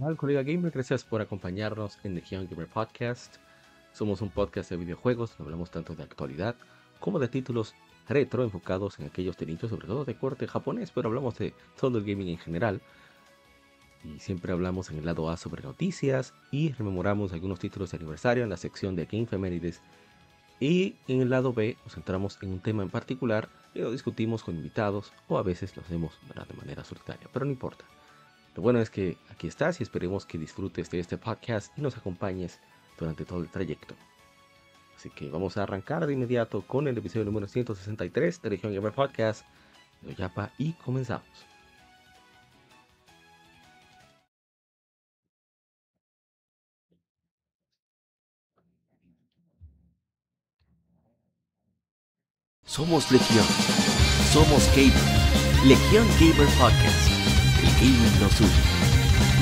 Hola, colega gamer, gracias por acompañarnos en The Young Gamer Podcast. Somos un podcast de videojuegos, hablamos tanto de actualidad como de títulos retro enfocados en aquellos tenitos, sobre todo de corte japonés, pero hablamos de todo el gaming en general. Y siempre hablamos en el lado A sobre noticias y rememoramos algunos títulos de aniversario en la sección de Game Femérides. Y en el lado B nos centramos en un tema en particular y lo discutimos con invitados o a veces lo hacemos de manera solitaria, pero no importa. Lo bueno es que aquí estás y esperemos que disfrutes de este podcast y nos acompañes durante todo el trayecto. Así que vamos a arrancar de inmediato con el episodio número 163 de Región Gamer Podcast de Oyapa y comenzamos. Somos Legión. Somos Gamer. Legión Gamer Podcast. El gaming nos une.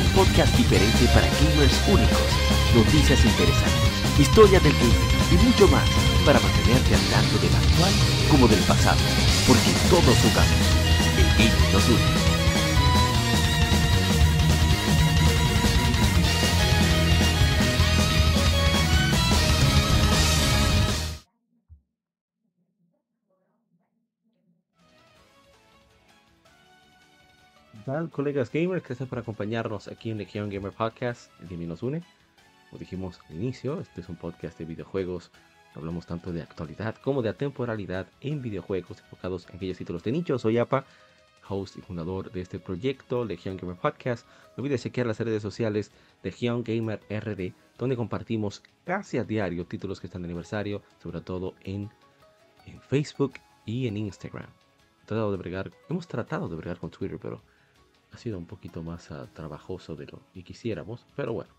Un podcast diferente para gamers únicos. Noticias interesantes. Historia del gaming y mucho más para mantenerte al tanto del actual como del pasado. Porque todos jugamos. El gaming nos une. Tal, colegas gamers? Gracias por acompañarnos aquí en Legion Gamer Podcast, el gaming nos une. Como dijimos al inicio, este es un podcast de videojuegos. Hablamos tanto de actualidad como de atemporalidad en videojuegos enfocados en aquellos títulos de nicho. Soy Apa, host y fundador de este proyecto, Legion Gamer Podcast. No olvides chequear las redes sociales Legion Gamer RD, donde compartimos casi a diario títulos que están de aniversario, sobre todo en, en Facebook y en Instagram. Tratado de bregar, hemos tratado de bregar con Twitter, pero ha sido un poquito más uh, trabajoso de lo que quisiéramos, pero bueno,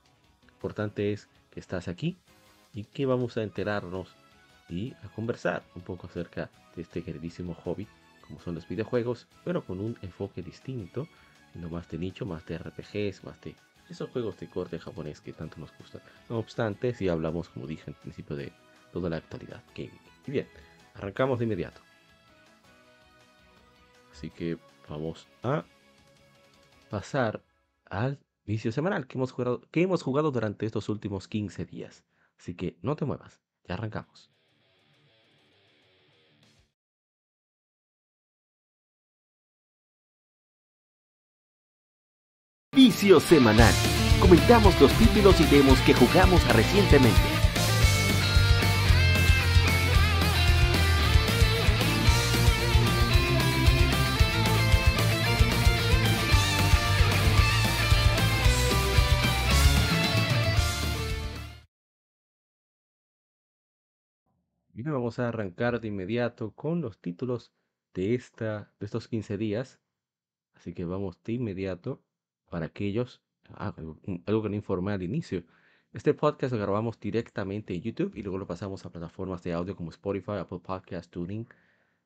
importante es que estás aquí y que vamos a enterarnos y a conversar un poco acerca de este queridísimo hobby, como son los videojuegos, pero con un enfoque distinto, no más de nicho, más de RPGs, más de esos juegos de corte japonés que tanto nos gustan. No obstante, si hablamos, como dije al principio, de toda la actualidad gaming. Y bien, arrancamos de inmediato. Así que vamos a pasar al vicio semanal que hemos, jugado, que hemos jugado durante estos últimos 15 días. Así que no te muevas, ya arrancamos. Vicio semanal. Comentamos los títulos y demos que jugamos recientemente. Vamos a arrancar de inmediato con los títulos de, esta, de estos 15 días. Así que vamos de inmediato para aquellos, algo que no informé al inicio. Este podcast lo grabamos directamente en YouTube y luego lo pasamos a plataformas de audio como Spotify, Apple Podcast, Tuning,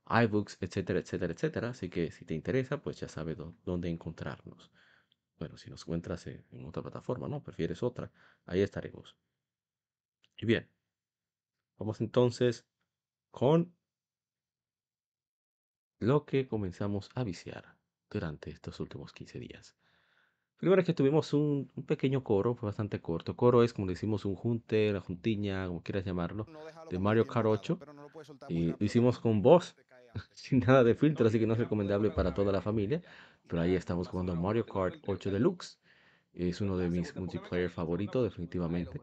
iBooks, etcétera, etcétera, etcétera. Así que si te interesa, pues ya sabes dónde encontrarnos. Bueno, si nos encuentras en otra plataforma, ¿no? Prefieres otra, ahí estaremos. Y bien, Vamos entonces con lo que comenzamos a viciar durante estos últimos 15 días. Primero que tuvimos un, pequeño coro, fue bastante corto. Coro es como decimos un junte, la juntiña, como quieras llamarlo, de Mario Kart 8. Y lo hicimos con voz, sin nada de filtro, así que no es recomendable para toda la familia. Pero ahí estamos jugando Mario Kart 8 Deluxe. Es uno de mis multiplayer favoritos, definitivamente.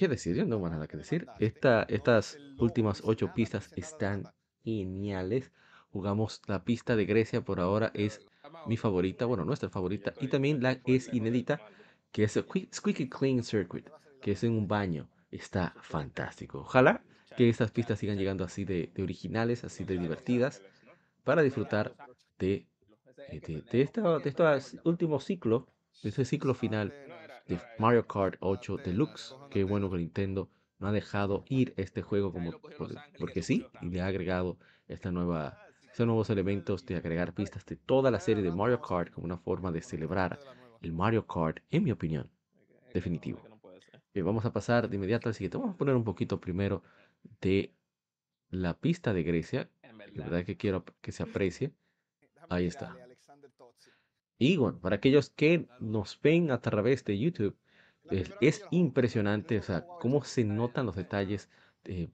¿Qué decir? Yo no tengo nada que decir. Esta, estas últimas ocho pistas están geniales. Jugamos la pista de Grecia, por ahora es mi favorita, bueno, nuestra favorita. Y también la es inédita, que es Squeaky Clean Circuit, que es en un baño. Está fantástico. Ojalá que estas pistas sigan llegando así de, originales, así de divertidas, para disfrutar de, de, de, de este último ciclo, de este ciclo final Mario Kart 8 Deluxe. Qué bueno que Nintendo no ha dejado ir este juego como porque sí, y le ha agregado esta nueva, estos nuevos elementos de agregar pistas de toda la serie de Mario Kart como una forma de celebrar el Mario Kart, en mi opinión, definitivo. Bien, vamos a pasar de inmediato al siguiente. Vamos a poner un poquito primero de la pista de Grecia. La verdad que quiero que se aprecie. Ahí está. Y bueno, para aquellos que nos ven a través de YouTube, es, es impresionante, o sea, cómo se notan los detalles. eh,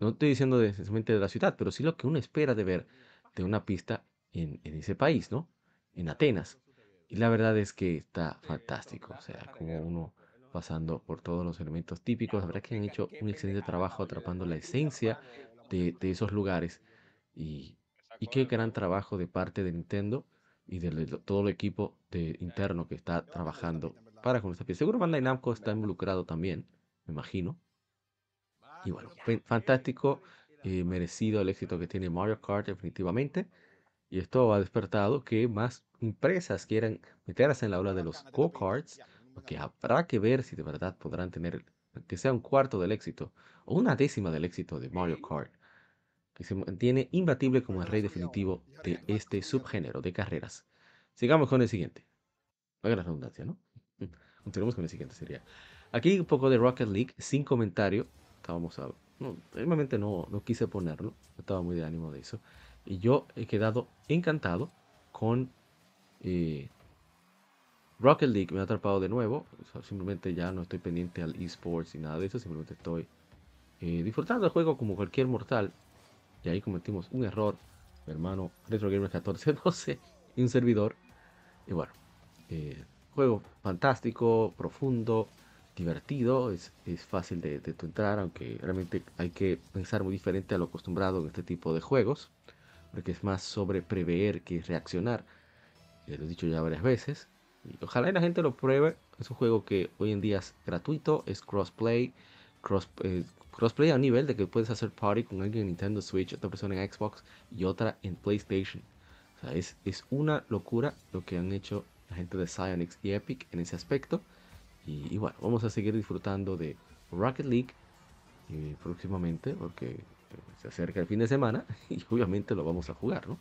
no estoy diciendo de, necesariamente de la ciudad, pero sí lo que uno espera de ver de una pista en, en ese país, ¿no? En Atenas. Y la verdad es que está fantástico, o sea, como uno pasando por todos los elementos típicos, la verdad que han hecho un excelente trabajo atrapando la esencia de, de esos lugares y, y qué gran trabajo de parte de Nintendo y de todo el equipo de, interno que está trabajando para con esta pieza. Seguro Bandai Namco está involucrado también, me imagino. Y bueno, fantástico, eh, merecido el éxito que tiene Mario Kart definitivamente. Y esto ha despertado que más empresas quieran meterse en la ola de los go-karts, porque habrá que ver si de verdad podrán tener, que sea un cuarto del éxito o una décima del éxito de Mario Kart, que se mantiene imbatible como el rey definitivo de este subgénero de carreras. Sigamos con el siguiente. Haga la redundancia, ¿no? Continuemos con el siguiente, sería. Aquí un poco de Rocket League, sin comentario. Estábamos a... No, no, quise ponerlo, no estaba muy de ánimo de eso. Y yo he quedado encantado con eh, Rocket League. Me ha atrapado de nuevo. Simplemente ya no estoy pendiente al esports y nada de eso. Simplemente estoy eh, disfrutando del juego como cualquier mortal. Y ahí cometimos un error. Mi hermano Retro Gamer 1412 y un servidor. Y bueno, eh, juego fantástico, profundo, divertido. Es, es fácil de, entrar, aunque realmente hay que pensar muy diferente a lo acostumbrado en este tipo de juegos. Porque es más sobre prever que reaccionar. Ya lo he dicho ya varias veces. Y ojalá la gente lo pruebe. Es un juego que hoy en día es gratuito, es crossplay. Cross, eh, crossplay a nivel de que puedes hacer party con alguien en Nintendo Switch, otra persona en Xbox y otra en PlayStation. O sea, es, es una locura lo que han hecho la gente de Psyonix y Epic en ese aspecto. Y, bueno, vamos a seguir disfrutando de Rocket League eh, próximamente porque eh, se acerca el fin de semana y obviamente lo vamos a jugar, ¿no?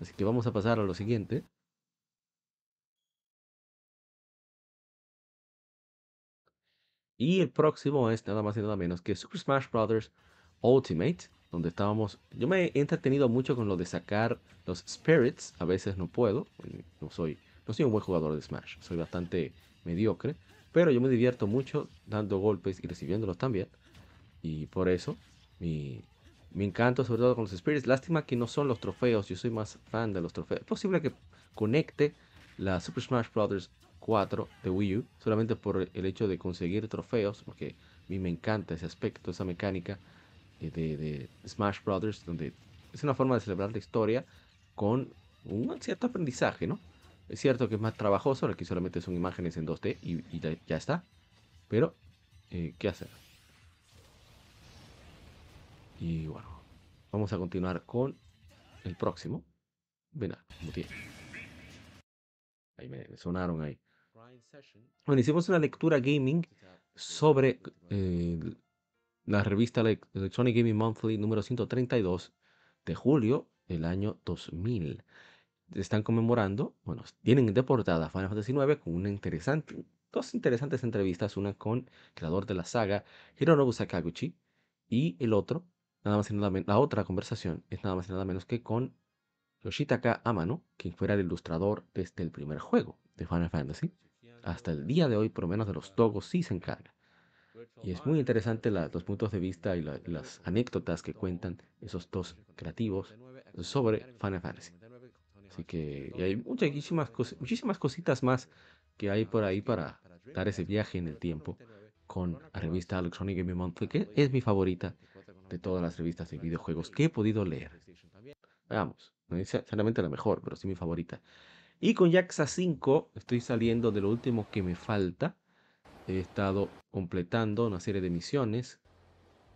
Así que vamos a pasar a lo siguiente. Y el próximo es nada más y nada menos que Super Smash Bros. Ultimate, donde estábamos... Yo me he entretenido mucho con lo de sacar los spirits, a veces no puedo, no soy, no soy un buen jugador de Smash, soy bastante mediocre, pero yo me divierto mucho dando golpes y recibiéndolos también. Y por eso mi, mi encanto sobre todo con los spirits. Lástima que no son los trofeos, yo soy más fan de los trofeos. Es posible que conecte la Super Smash Bros. 4 de Wii U solamente por el hecho de conseguir trofeos, porque a mí me encanta ese aspecto, esa mecánica eh, de, Smash Brothers, donde es una forma de celebrar la historia con un cierto aprendizaje, ¿no? Es cierto que es más trabajoso, aquí solamente son imágenes en 2D y, ya, está, pero eh, ¿qué hacer? Y bueno, vamos a continuar con el próximo. Ven, como tiene. Ahí me sonaron ahí. Bueno, hicimos una lectura gaming sobre eh, la revista Electronic Gaming Monthly número 132 de julio del año 2000. Están conmemorando, bueno, tienen de portada Final Fantasy IX con una interesante, dos interesantes entrevistas, una con el creador de la saga Hironobu Sakaguchi y el otro, nada más y nada menos, la otra conversación es nada más y nada menos que con Yoshitaka Amano, quien fuera el ilustrador desde el primer juego de Final Fantasy. Hasta el día de hoy, por lo menos de los dogos, sí se encarga. Y es muy interesante los puntos de vista y la, las anécdotas que cuentan esos dos creativos sobre Final Fantasy. Así que hay muchísimas, muchísimas cositas más que hay por ahí para dar ese viaje en el tiempo con la revista Electronic Gaming Monthly, que es mi favorita de todas las revistas de videojuegos que he podido leer. Veamos, no es la mejor, pero sí mi favorita. Y con Yaxa 5 estoy saliendo de lo último que me falta. He estado completando una serie de misiones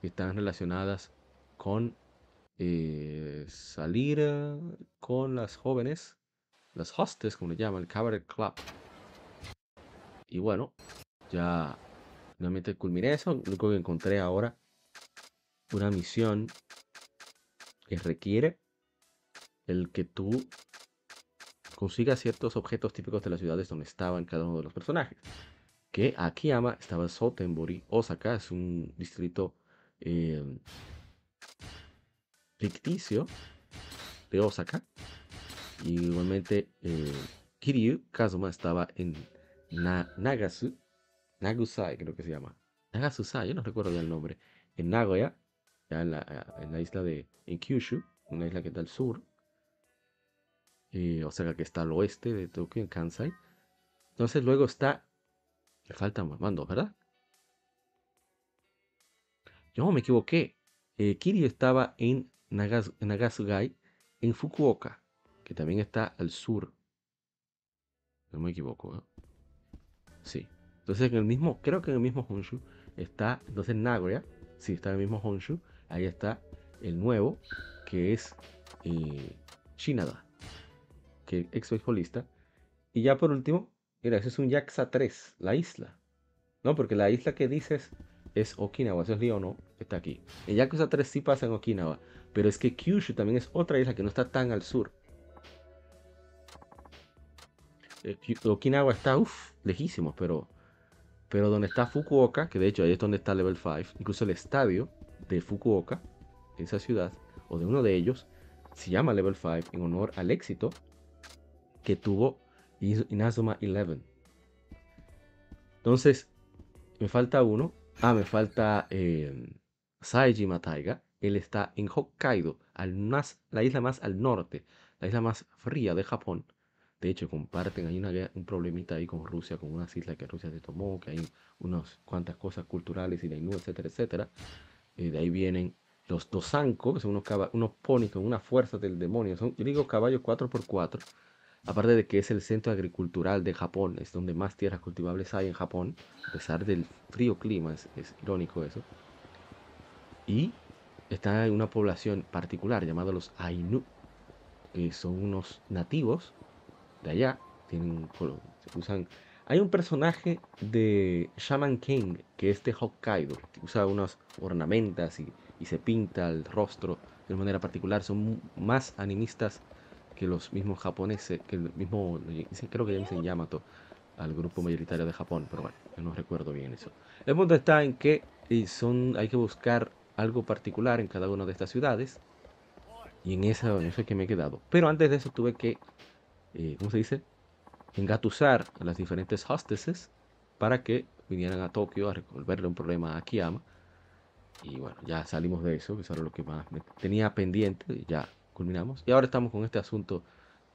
que están relacionadas con eh, salir uh, con las jóvenes, las hostes, como le llaman, el Cabaret Club. Y bueno, ya finalmente culminé eso. Lo único que encontré ahora, una misión que requiere el que tú consigas ciertos objetos típicos de las ciudades donde estaban cada uno de los personajes. Que Akiyama estaba Sotenbori, Osaka es un distrito eh, ficticio de Osaka. Y igualmente eh, Kiryu Kazuma estaba en Nagasu, Nagusai creo que se llama. Nagasusai, yo no recuerdo bien el nombre. En Nagoya, ya en la, isla de en Kyushu, una isla que está al sur. O sea que está al oeste de Tokio, en Kansai. Entonces luego está. Me falta mando, ¿verdad? Yo me equivoqué. Eh, Kiryu estaba en, Nagasugai, en Fukuoka, que también está al sur. No me equivoco, ¿eh? Sí. Entonces en el mismo, creo que en el mismo Honshu está, entonces Nagoya, sí, está en el mismo Honshu, ahí está el nuevo, que es eh, Shinada, que ex beisbolista. Y ya por último, mira, ese es un Yaxa 3, la isla. No, porque la isla que dices es Okinawa, eso es lío no, está aquí. En Yakuza 3 sí pasa en Okinawa, pero es que Kyushu también es otra isla que no está tan al sur. Eh, Okinawa está, uff, lejísimo, pero, pero donde está Fukuoka, que de hecho ahí es donde está Level 5, incluso el estadio de Fukuoka, esa ciudad, o de uno de ellos, se llama Level 5 en honor al éxito que tuvo Inazuma 11. Entonces, me falta uno, Ah, me falta eh, Saejima Taiga. Él está en Hokkaido, al más, la isla más al norte, la isla más fría de Japón. De hecho, comparten, hay una, un problemita ahí con Rusia, con unas islas que Rusia se tomó, que hay unas cuantas cosas culturales y la Inú, etcétera, etcétera. Eh, de ahí vienen los Dosanko, que son unos, unos ponis con una fuerza del demonio. Son, digo caballos 4x4 Aparte de que es el centro agricultural de Japón, es donde más tierras cultivables hay en Japón, a pesar del frío clima, es, irónico eso. Y está una población particular llamada los Ainu, que son unos nativos de allá. Usan, hay un personaje de Shaman King que es de Hokkaido, usa unas ornamentas y, y se pinta el rostro de manera particular. Son más animistas que los mismos japoneses, que el mismo, creo que dicen Yamato al grupo mayoritario de Japón, pero bueno, no recuerdo bien eso. El punto está en que son, hay que buscar algo particular en cada una de estas ciudades y en, esa, en eso es que me he quedado. Pero antes de eso tuve que, eh, ¿cómo se dice? Engatusar a las diferentes hostesses para que vinieran a Tokio a resolverle un problema a Akiyama. Y bueno, ya salimos de eso, que eso era lo que más me tenía pendiente. Ya culminamos. Y ahora estamos con este asunto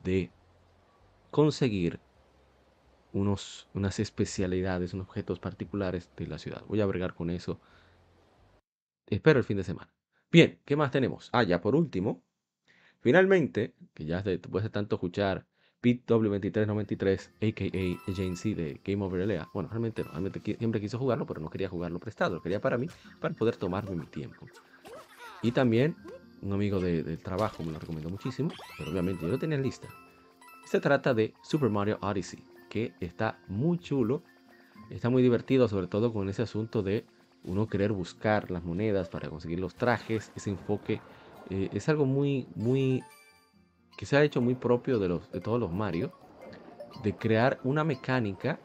de conseguir unos, unas especialidades, unos objetos particulares de la ciudad. Voy a bregar con eso. Espero el fin de semana. Bien, ¿qué más tenemos? Ah, ya por último, finalmente, que ya después de tanto escuchar Pete W2393, a.k.a. Jane C. de Game Over LA. Bueno, realmente realmente siempre quiso jugarlo, pero no quería jugarlo prestado, lo quería para mí, para poder tomarme mi tiempo. Y también un amigo del trabajo me lo recomendó muchísimo, pero obviamente yo lo tenía en lista. Se trata de Super Mario Odyssey, que está muy chulo, está muy divertido, sobre todo con ese asunto de uno querer buscar las monedas para conseguir los trajes, ese enfoque eh, es algo muy, muy, que se ha hecho muy propio de, los, de todos los Mario, de crear una mecánica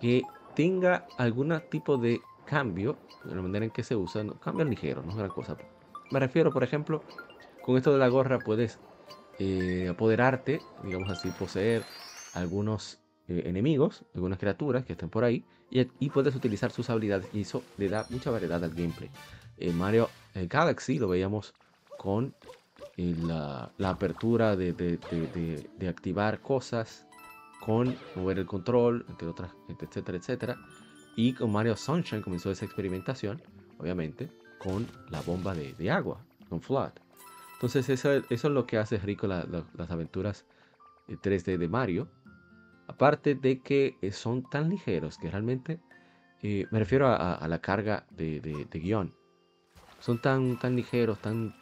que tenga algún tipo de cambio, de la manera en que se usa, no, cambio ligero, no es gran cosa, me refiero, por ejemplo, con esto de la gorra puedes eh, apoderarte, digamos así, poseer algunos eh, enemigos, algunas criaturas que estén por ahí, y, puedes utilizar sus habilidades, y eso le da mucha variedad al gameplay. En Mario eh, Galaxy lo veíamos con la, apertura de, de, activar cosas, con mover el control, entre otras, etcétera, etcétera. Y con Mario Sunshine comenzó esa experimentación, obviamente, con la bomba de, agua, con Flood. Entonces eso, es lo que hace rico las aventuras 3D de Mario. Aparte de que eh, son tan ligeros que realmente eh, me refiero a, la carga de, guion. Son tan, tan ligeros, tan...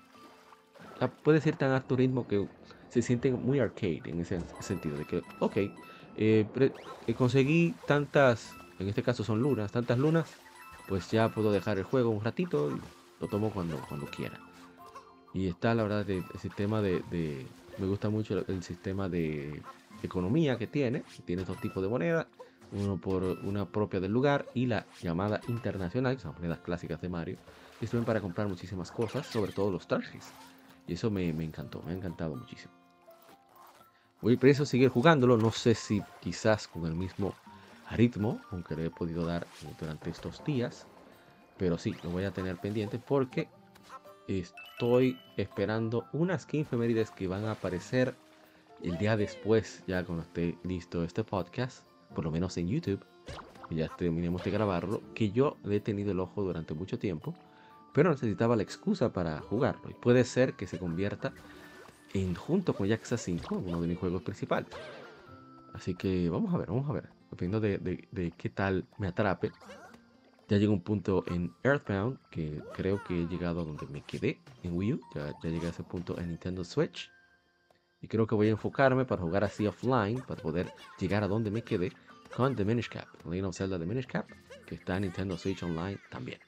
Puede ser tan alto ritmo que se sienten muy arcade en ese sentido. De que, ok, eh, conseguí tantas, en este caso son lunas, tantas lunas, pues ya puedo dejar el juego un ratito y lo tomo cuando, cuando quiera. Y está la verdad el sistema de, me gusta mucho el, sistema de economía que tiene, tiene dos tipos de monedas, uno por una propia del lugar y la llamada internacional, que son monedas clásicas de Mario, que sirven para comprar muchísimas cosas, sobre todo los trajes. Y eso me, me encantó, me ha encantado muchísimo. Voy a seguir jugándolo, no sé si quizás con el mismo ritmo, aunque lo he podido dar durante estos días, pero sí, lo voy a tener pendiente porque estoy esperando unas 15 efemérides que van a aparecer el día después, ya cuando esté listo este podcast, por lo menos en YouTube, ya terminemos de grabarlo, que yo le he tenido el ojo durante mucho tiempo, pero necesitaba la excusa para jugarlo. Y puede ser que se convierta en, junto con Yakuza 5, uno de mis juegos principales. Así que vamos a ver, vamos a ver. Dependiendo de, de qué tal me atrape. Ya llegó un punto en Earthbound que creo que he llegado a donde me quedé en Wii U. Ya, ya llegué a ese punto en Nintendo Switch. Y creo que voy a enfocarme para jugar así offline, para poder llegar a donde me quedé con The Minish Cap, Legend of Zelda The Minish Cap, que está en Nintendo Switch Online también.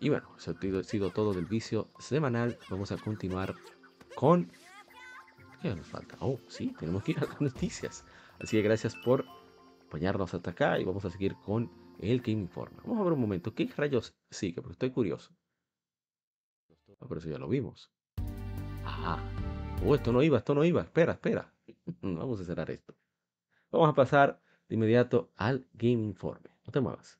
Y bueno, eso ha sido todo del vicio semanal. Vamos a continuar con... ¿Qué nos falta? Oh, sí, tenemos que ir a las noticias. Así que gracias por acompañarnos hasta acá y vamos a seguir con el Game Informe. Vamos a ver un momento, ¿qué rayos sigue? Porque estoy curioso. Ah, pero eso ya lo vimos. Ajá. Oh, esto no iba, esto no iba. Espera, espera. Vamos a cerrar esto. Vamos a pasar de inmediato al Game Informe. No te muevas.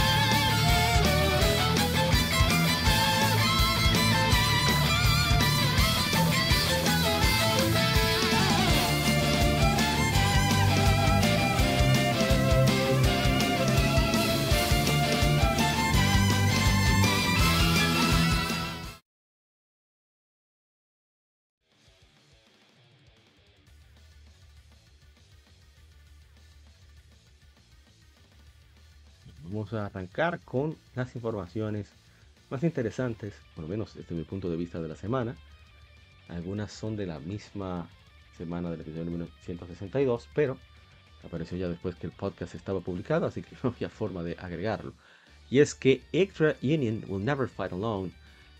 Vamos a arrancar con las informaciones más interesantes, por lo menos desde mi punto de vista de la semana. Algunas son de la misma semana del episodio número 162, pero apareció ya después que el podcast estaba publicado, así que no había forma de agregarlo. Y es que Extra Union Will Never Fight Alone,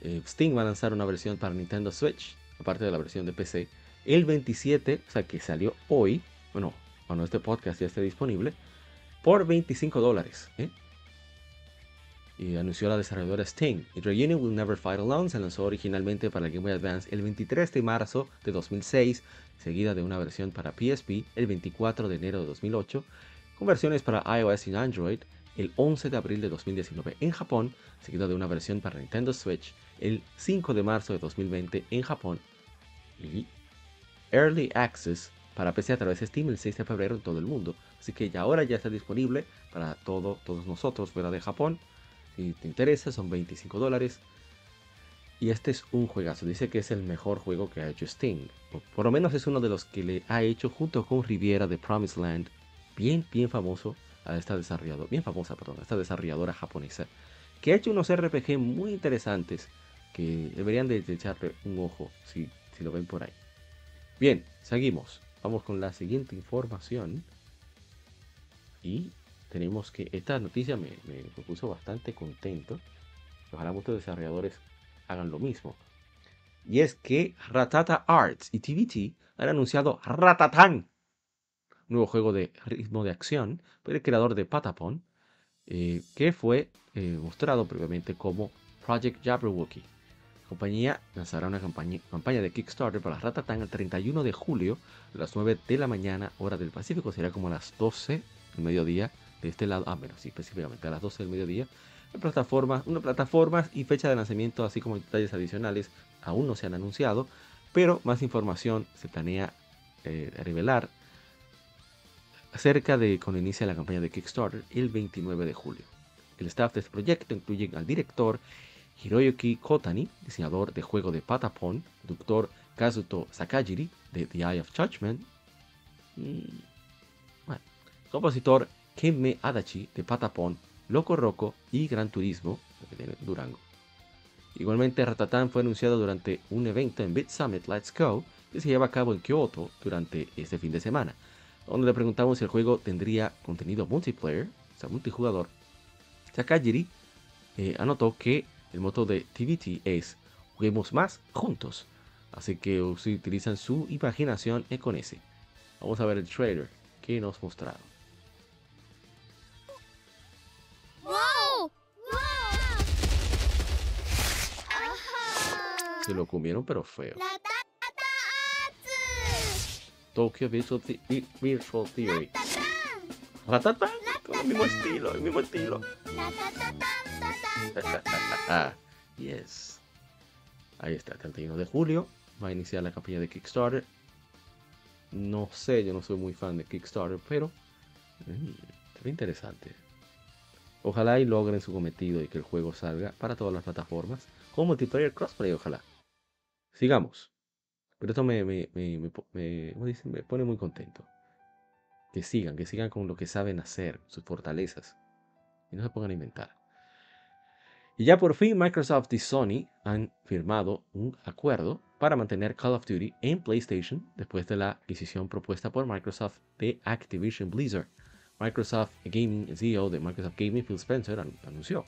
eh, Steam va a lanzar una versión para Nintendo Switch, aparte de la versión de PC, el 27, o sea que salió hoy, bueno, cuando este podcast ya esté disponible, por 25 dólares. ¿eh? Y anunció la desarrolladora Sting. Y Reunion Will Never Fight Alone se lanzó originalmente para el Game Boy Advance el 23 de marzo de 2006, seguida de una versión para PSP el 24 de enero de 2008, con versiones para iOS y Android el 11 de abril de 2019 en Japón, seguida de una versión para Nintendo Switch el 5 de marzo de 2020 en Japón y Early Access para PC a través de Steam el 6 de febrero en todo el mundo. Así que ya ahora ya está disponible para todo, todos nosotros fuera de Japón si te interesa, son 25 dólares. Y este es un juegazo. Dice que es el mejor juego que ha hecho Sting. Por, lo menos es uno de los que le ha hecho junto con Riviera de Promised Land. Bien, bien famoso a esta desarrolladora. Bien famosa, perdón, esta desarrolladora japonesa. Que ha hecho unos RPG muy interesantes. Que deberían de, echarle un ojo si, si lo ven por ahí. Bien, seguimos. Vamos con la siguiente información. Y tenemos que esta noticia me, puso bastante contento. Ojalá muchos desarrolladores hagan lo mismo. Y es que Ratata Arts y TVT han anunciado Ratatan, nuevo juego de ritmo de acción por el creador de Patapon, eh, que fue eh, mostrado previamente como Project Jabberwocky. La compañía lanzará una campaña, campaña de Kickstarter para Ratatan el 31 de julio a las 9 de la mañana, hora del Pacífico, será como a las 12 del mediodía de este lado, ah, bueno, sí, específicamente a las 12 del mediodía, en plataformas, una plataforma y fecha de lanzamiento, así como detalles adicionales, aún no se han anunciado, pero más información se planea eh, revelar acerca de cuando inicia la campaña de Kickstarter el 29 de julio. El staff de este proyecto incluye al director Hiroyuki Kotani, diseñador de juego de Patapon, doctor Kazuto Sakajiri de The Eye of Judgment, bueno, compositor Kenme Adachi de Patapon, Loco Roco y Gran Turismo de Durango. Igualmente, Ratatán fue anunciado durante un evento en Bit Summit Let's Go que se lleva a cabo en Kyoto durante este fin de semana, donde le preguntamos si el juego tendría contenido multiplayer, o sea, multijugador. Sakajiri eh, anotó que el moto de TVT es juguemos más juntos. Así que si utilizan su imaginación es con ese. Vamos a ver el trailer que nos mostraron. Se lo comieron pero feo. Tokyo Visual, Virtual Theory. Ratatán, con el mismo estilo, el mismo estilo. yes. Ahí está, 31 de julio. Va a iniciar la campaña de Kickstarter. No sé, yo no soy muy fan de Kickstarter, pero mm, interesante. Ojalá y logren su cometido y que el juego salga para todas las plataformas con multiplayer crossplay, ojalá. Sigamos. Pero esto me, pone muy contento. Que sigan, que sigan con lo que saben hacer, sus fortalezas. Y no se pongan a inventar. Y ya por fin Microsoft y Sony han firmado un acuerdo para mantener Call of Duty en PlayStation después de la adquisición propuesta por Microsoft de Activision Blizzard. Microsoft Gaming, CEO de Microsoft Gaming, Phil Spencer, anunció.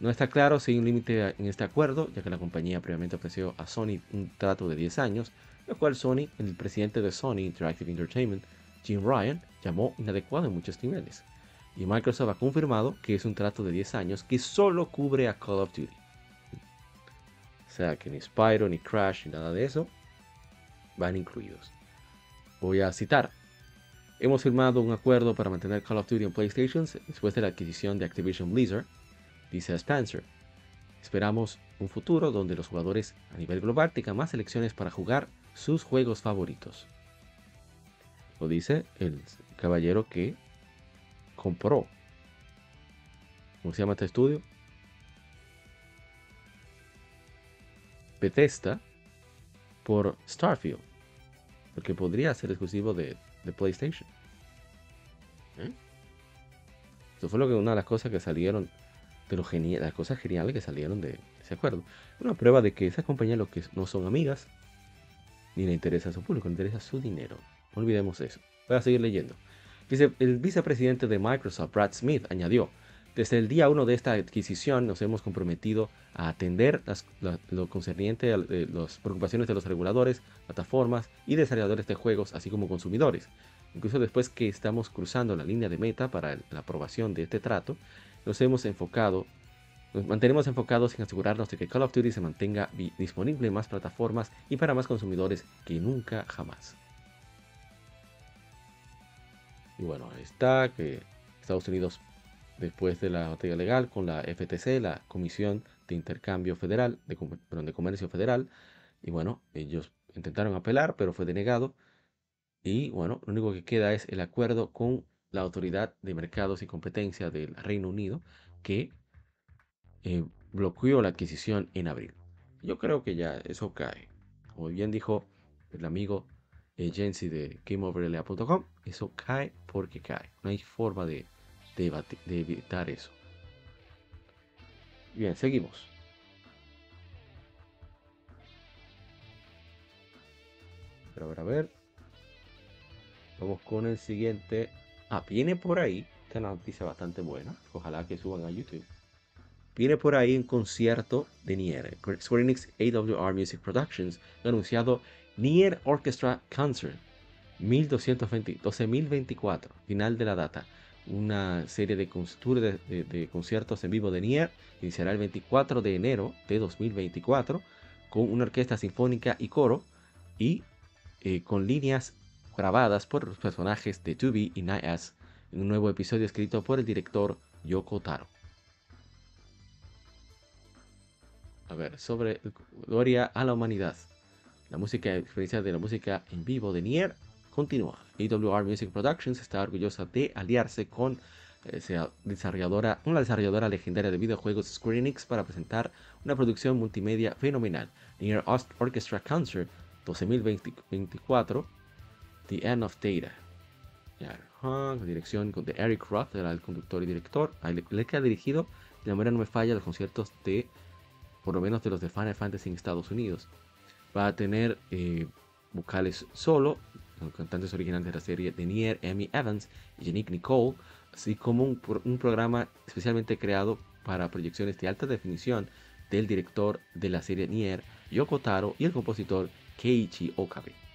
No está claro si hay un límite en este acuerdo, ya que la compañía previamente ofreció a Sony un trato de 10 años, lo cual Sony, el presidente de Sony Interactive Entertainment, Jim Ryan, llamó inadecuado en muchos niveles. Y Microsoft ha confirmado que es un trato de 10 años que solo cubre a Call of Duty. O sea que ni Spyro, ni Crash, ni nada de eso van incluidos. Voy a citar. Hemos firmado un acuerdo para mantener Call of Duty en PlayStation después de la adquisición de Activision Blizzard, dice Spencer. Esperamos un futuro donde los jugadores a nivel global tengan más elecciones para jugar sus juegos favoritos. Lo dice el caballero que compró. ¿Cómo se llama este estudio? Bethesda por Starfield. Porque podría ser exclusivo de, PlayStation. ¿Eh? Fue lo que una de las cosas que salieron de lo genial, las cosas geniales que salieron de ese acuerdo. Una prueba de que esas compañías lo que no son amigas, ni le interesa a su público, le interesa su dinero. No olvidemos eso. Voy a seguir leyendo. El vicepresidente de Microsoft, Brad Smith, añadió, desde el día 1 de esta adquisición nos hemos comprometido a atender lo concerniente a las preocupaciones de los reguladores, plataformas y desarrolladores de juegos, así como consumidores. Incluso después que estamos cruzando la línea de meta para la aprobación de este trato, nos hemos enfocado, nos mantenemos enfocados en asegurarnos de que Call of Duty se mantenga disponible en más plataformas y para más consumidores que nunca jamás. Y bueno, ahí está que Estados Unidos, después de la batalla legal con la FTC, la Comisión de Intercambio Federal, de, de Comercio Federal, y bueno, ellos intentaron apelar, pero fue denegado. Y bueno, lo único que queda es el acuerdo con la Autoridad de Mercados y Competencia del Reino Unido, que eh, bloqueó la adquisición en abril. Yo creo que ya eso cae. Como bien dijo el amigo agency de GameOverLA.com, eso cae porque cae. No hay forma de, de, evitar eso. Bien, seguimos. A ver, a ver. Vamos con el siguiente. Ah, viene por ahí. Esta noticia bastante buena. Ojalá que suban a YouTube. Viene por ahí un concierto de Nier. Square Enix AWR Music Productions anunciado Nier Orchestra Concert 1224, final de la data. Una serie de, de, conciertos en vivo de Nier iniciará el 24 de enero de 2024 con una orquesta sinfónica y coro y eh, con líneas grabadas por los personajes de 2B y Night en un nuevo episodio escrito por el director Yoko Taro. A ver, sobre Gloria a la Humanidad. La música, experiencia de la música en vivo de Nier continúa. AWR Music Productions está orgullosa de aliarse con eh, desarrolladora, una desarrolladora legendaria de videojuegos Square Enix para presentar una producción multimedia fenomenal. Nier Orchestra Concert 12024 The End of Data. La dirección de Eric Roth, era el conductor y director. Le, que ha dirigido, de manera no me falla, los conciertos de, por lo menos de los de Final Fantasy en Estados Unidos va a tener eh, vocales solo, los cantantes originales de la serie de Nier, Amy Evans y Yannick Nicole, así como un, un, programa especialmente creado para proyecciones de alta definición del director de la serie Nier, Yoko Taro, y el compositor Keiichi Okabe.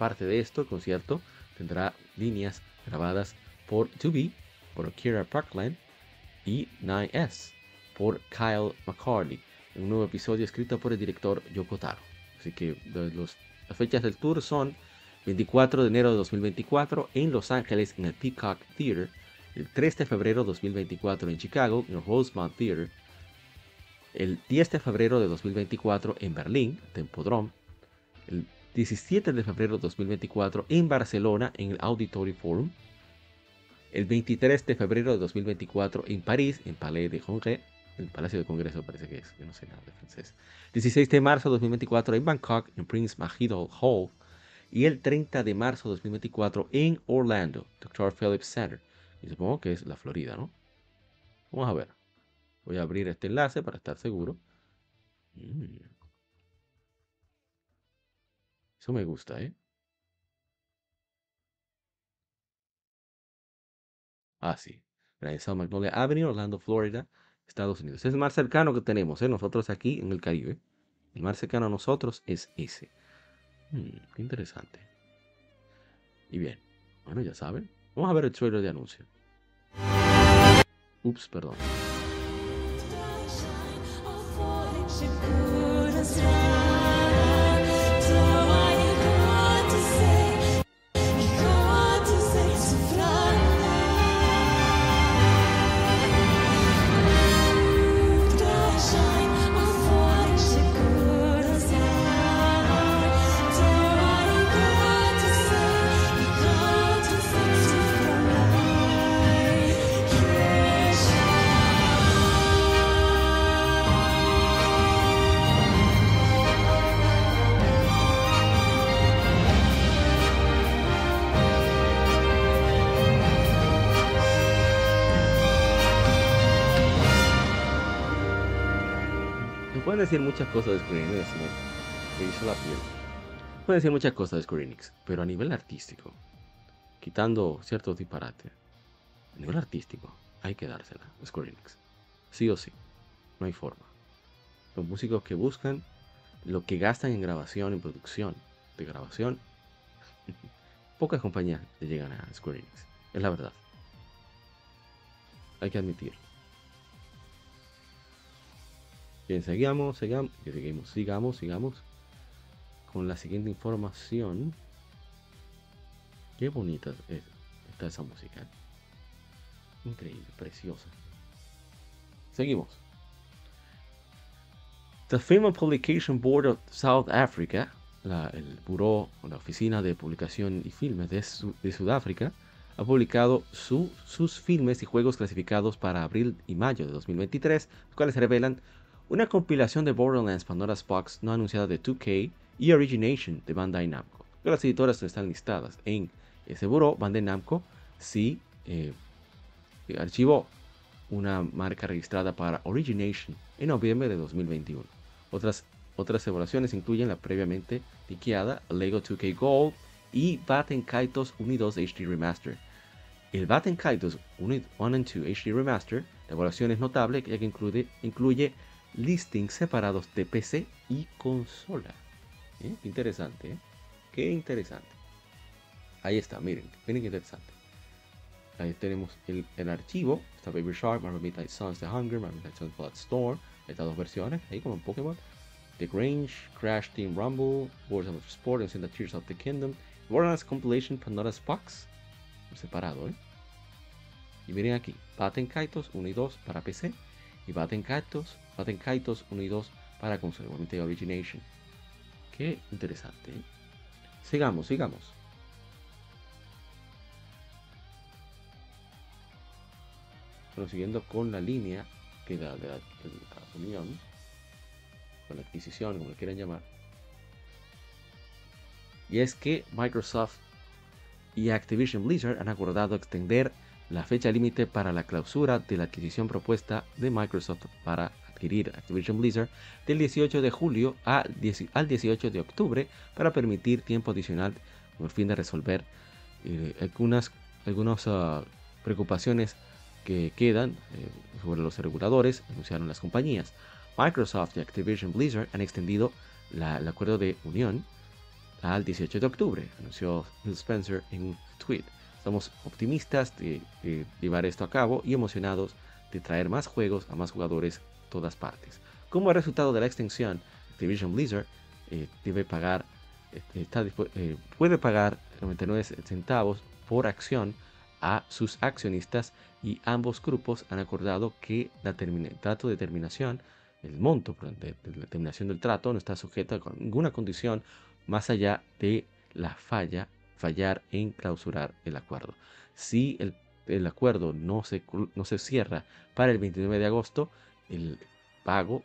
Aparte de esto, el concierto tendrá líneas grabadas por 2B, por Akira Parkland y 9S, por Kyle McCartney, un nuevo episodio escrito por el director Yoko Taro. Así que los, las fechas del tour son 24 de enero de 2024 en Los Ángeles en el Peacock Theater, el 3 de febrero de 2024 en Chicago en el Rosemont Theater, el 10 de febrero de 2024 en Berlín, Tempodrome, el 17 de febrero de 2024 en Barcelona en el Auditory Forum, el 23 de febrero de 2024 en París, en Palais de Congrès, el Palacio de Congreso parece que es, yo no sé nada de francés. 16 de marzo de 2024 en Bangkok, en Prince Mahidol Hall. Y el 30 de marzo de 2024 en Orlando, Dr. Phillips Center. Y supongo que es la Florida, ¿no? Vamos a ver. Voy a abrir este enlace para estar seguro. Mm. Eso me gusta, ¿eh? Ah, sí. South Magnolia Avenue, Orlando, Florida. Estados Unidos. Es el más cercano que tenemos, ¿eh? nosotros aquí en el Caribe. El más cercano a nosotros es ese. Hmm, qué interesante. Y bien, bueno, ya saben. Vamos a ver el trailer de anuncio. Ups, perdón. Pueden decir muchas cosas de Square Enix. Pueden decir muchas cosas de Square Enix, pero a nivel artístico, quitando ciertos disparates, a nivel artístico, hay que dársela a Square Enix. Sí o sí, no hay forma. Los músicos que buscan lo que gastan en grabación, en producción de grabación, pocas compañías le llegan a Square Enix. Es la verdad. Hay que admitirlo. Bien, sigamos, sigamos, seguimos, sigamos, sigamos con la siguiente información. Qué bonita está esa música. Increíble, preciosa. Seguimos. The Film and Publication Board of South Africa, la, el buró la oficina de publicación y filmes de, de Sudáfrica, ha publicado su, sus filmes y juegos clasificados para abril y mayo de 2023, los cuales revelan una compilación de Borderlands Pandora's Box no anunciada de 2K y Origination de Bandai Namco. Las editoras están listadas en ese buró. Bandai Namco sí eh, archivó una marca registrada para Origination en noviembre de 2021. Otras, otras evaluaciones incluyen la previamente liqueada Lego 2K Gold y Batten Kaitos 1 y 2 HD Remaster. El Batten Kaitos 1 y 2 HD Remaster, la evaluación es notable ya que incluye, incluye listings separados de PC y consola. ¿Eh? Interesante, ¿eh? Qué interesante. Ahí está, miren, miren qué interesante. Ahí tenemos el, archivo. Está Baby Shark, Marvel Midnight Suns The Hunger, Marvel Midnight Suns Blood Storm. Estas dos versiones, ahí como en Pokémon. The Grange, Crash Team Rumble, Wars of Sport, and the Tears of the Kingdom. Borderlands Compilation Pandora's Box. Separado, ¿eh? Y miren aquí, Patent Kaitos 1 y 2 para PC y Batten Kaitos, Batten Kaitos 1 y 2 para consola, igualmente Origination. Qué interesante. ¿eh? Sigamos, sigamos. Prosiguiendo con la línea que da de la, unión, con la adquisición, como le quieran llamar. Y es que Microsoft y Activision Blizzard han acordado extender la fecha límite para la clausura de la adquisición propuesta de Microsoft para adquirir Activision Blizzard del 18 de julio al 18 de octubre para permitir tiempo adicional con el fin de resolver eh, algunas, ah, preocupaciones que quedan eh, sobre los reguladores, anunciaron las compañías. Microsoft y Activision Blizzard han extendido el acuerdo de unión al 18 de octubre, anunció Phil Spencer en un tweet. Estamos optimistas de, llevar esto a cabo y emocionados de traer más juegos a más jugadores todas partes. Como resultado de la extensión, Activision Blizzard eh, debe pagar, eh, eh, puede pagar 99 centavos por acción a sus accionistas y ambos grupos han acordado que el trato de terminación, el monto de, la terminación del trato no está sujeto a ninguna condición más allá de la falla, fallar en clausurar el acuerdo. Si el, el acuerdo no se, no se cierra para el 29 de agosto, el pago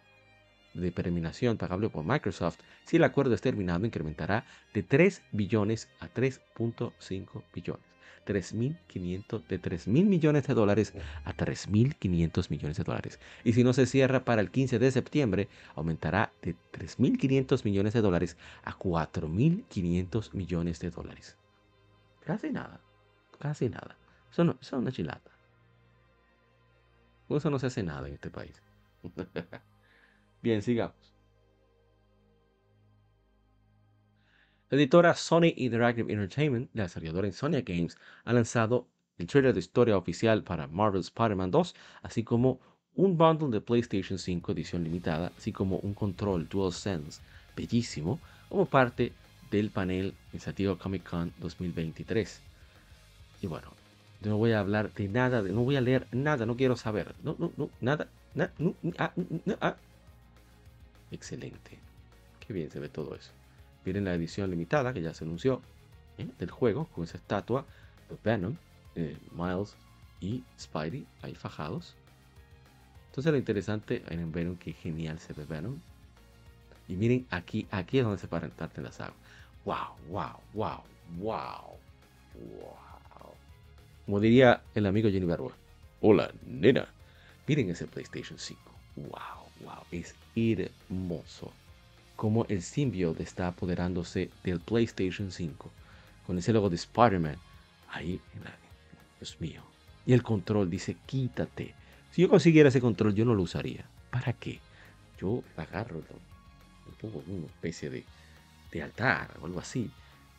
de terminación pagable por Microsoft, si el acuerdo es terminado, incrementará de 3 billones a 3.5 billones. 3.500, de 3.000 millones de dólares a 3.500 millones de dólares. Y si no se cierra para el 15 de septiembre, aumentará de 3.500 millones de dólares a 4.500 millones de dólares. Casi nada, casi nada. Eso, no, es una chilata. Eso no se hace nada en este país. Bien, sigamos. La editora Sony Interactive Entertainment, la desarrolladora Sonya Games, ha lanzado el trailer de historia oficial para Marvel Spider-Man 2, así como un bundle de PlayStation 5 edición limitada, así como un control DualSense bellísimo, como parte del panel en Comic Con 2023. Y bueno, no voy a hablar de nada, no voy a leer nada, no quiero saber. No, no, no, nada. Ah, ah. Excelente. Qué bien se ve todo eso. Miren la edición limitada que ya se anunció ¿eh? del juego con esa estatua de Venom, Miles y Spidey ahí fajados. Entonces lo interesante en Venom que genial se ve Venom. Y miren aquí, aquí es donde se para en la saga. Wow, wow, wow, wow, wow. Como diría el amigo Jenny Barbour. Hola, nena. Miren ese PlayStation 5. Wow, wow, es hermoso como el symbiote está apoderándose del PlayStation 5 con ese logo de Spider-Man ahí en la, Dios mío y el control dice quítate si yo consiguiera ese control yo no lo usaría ¿para qué? yo agarro lo, pongo en una especie de, de altar o algo así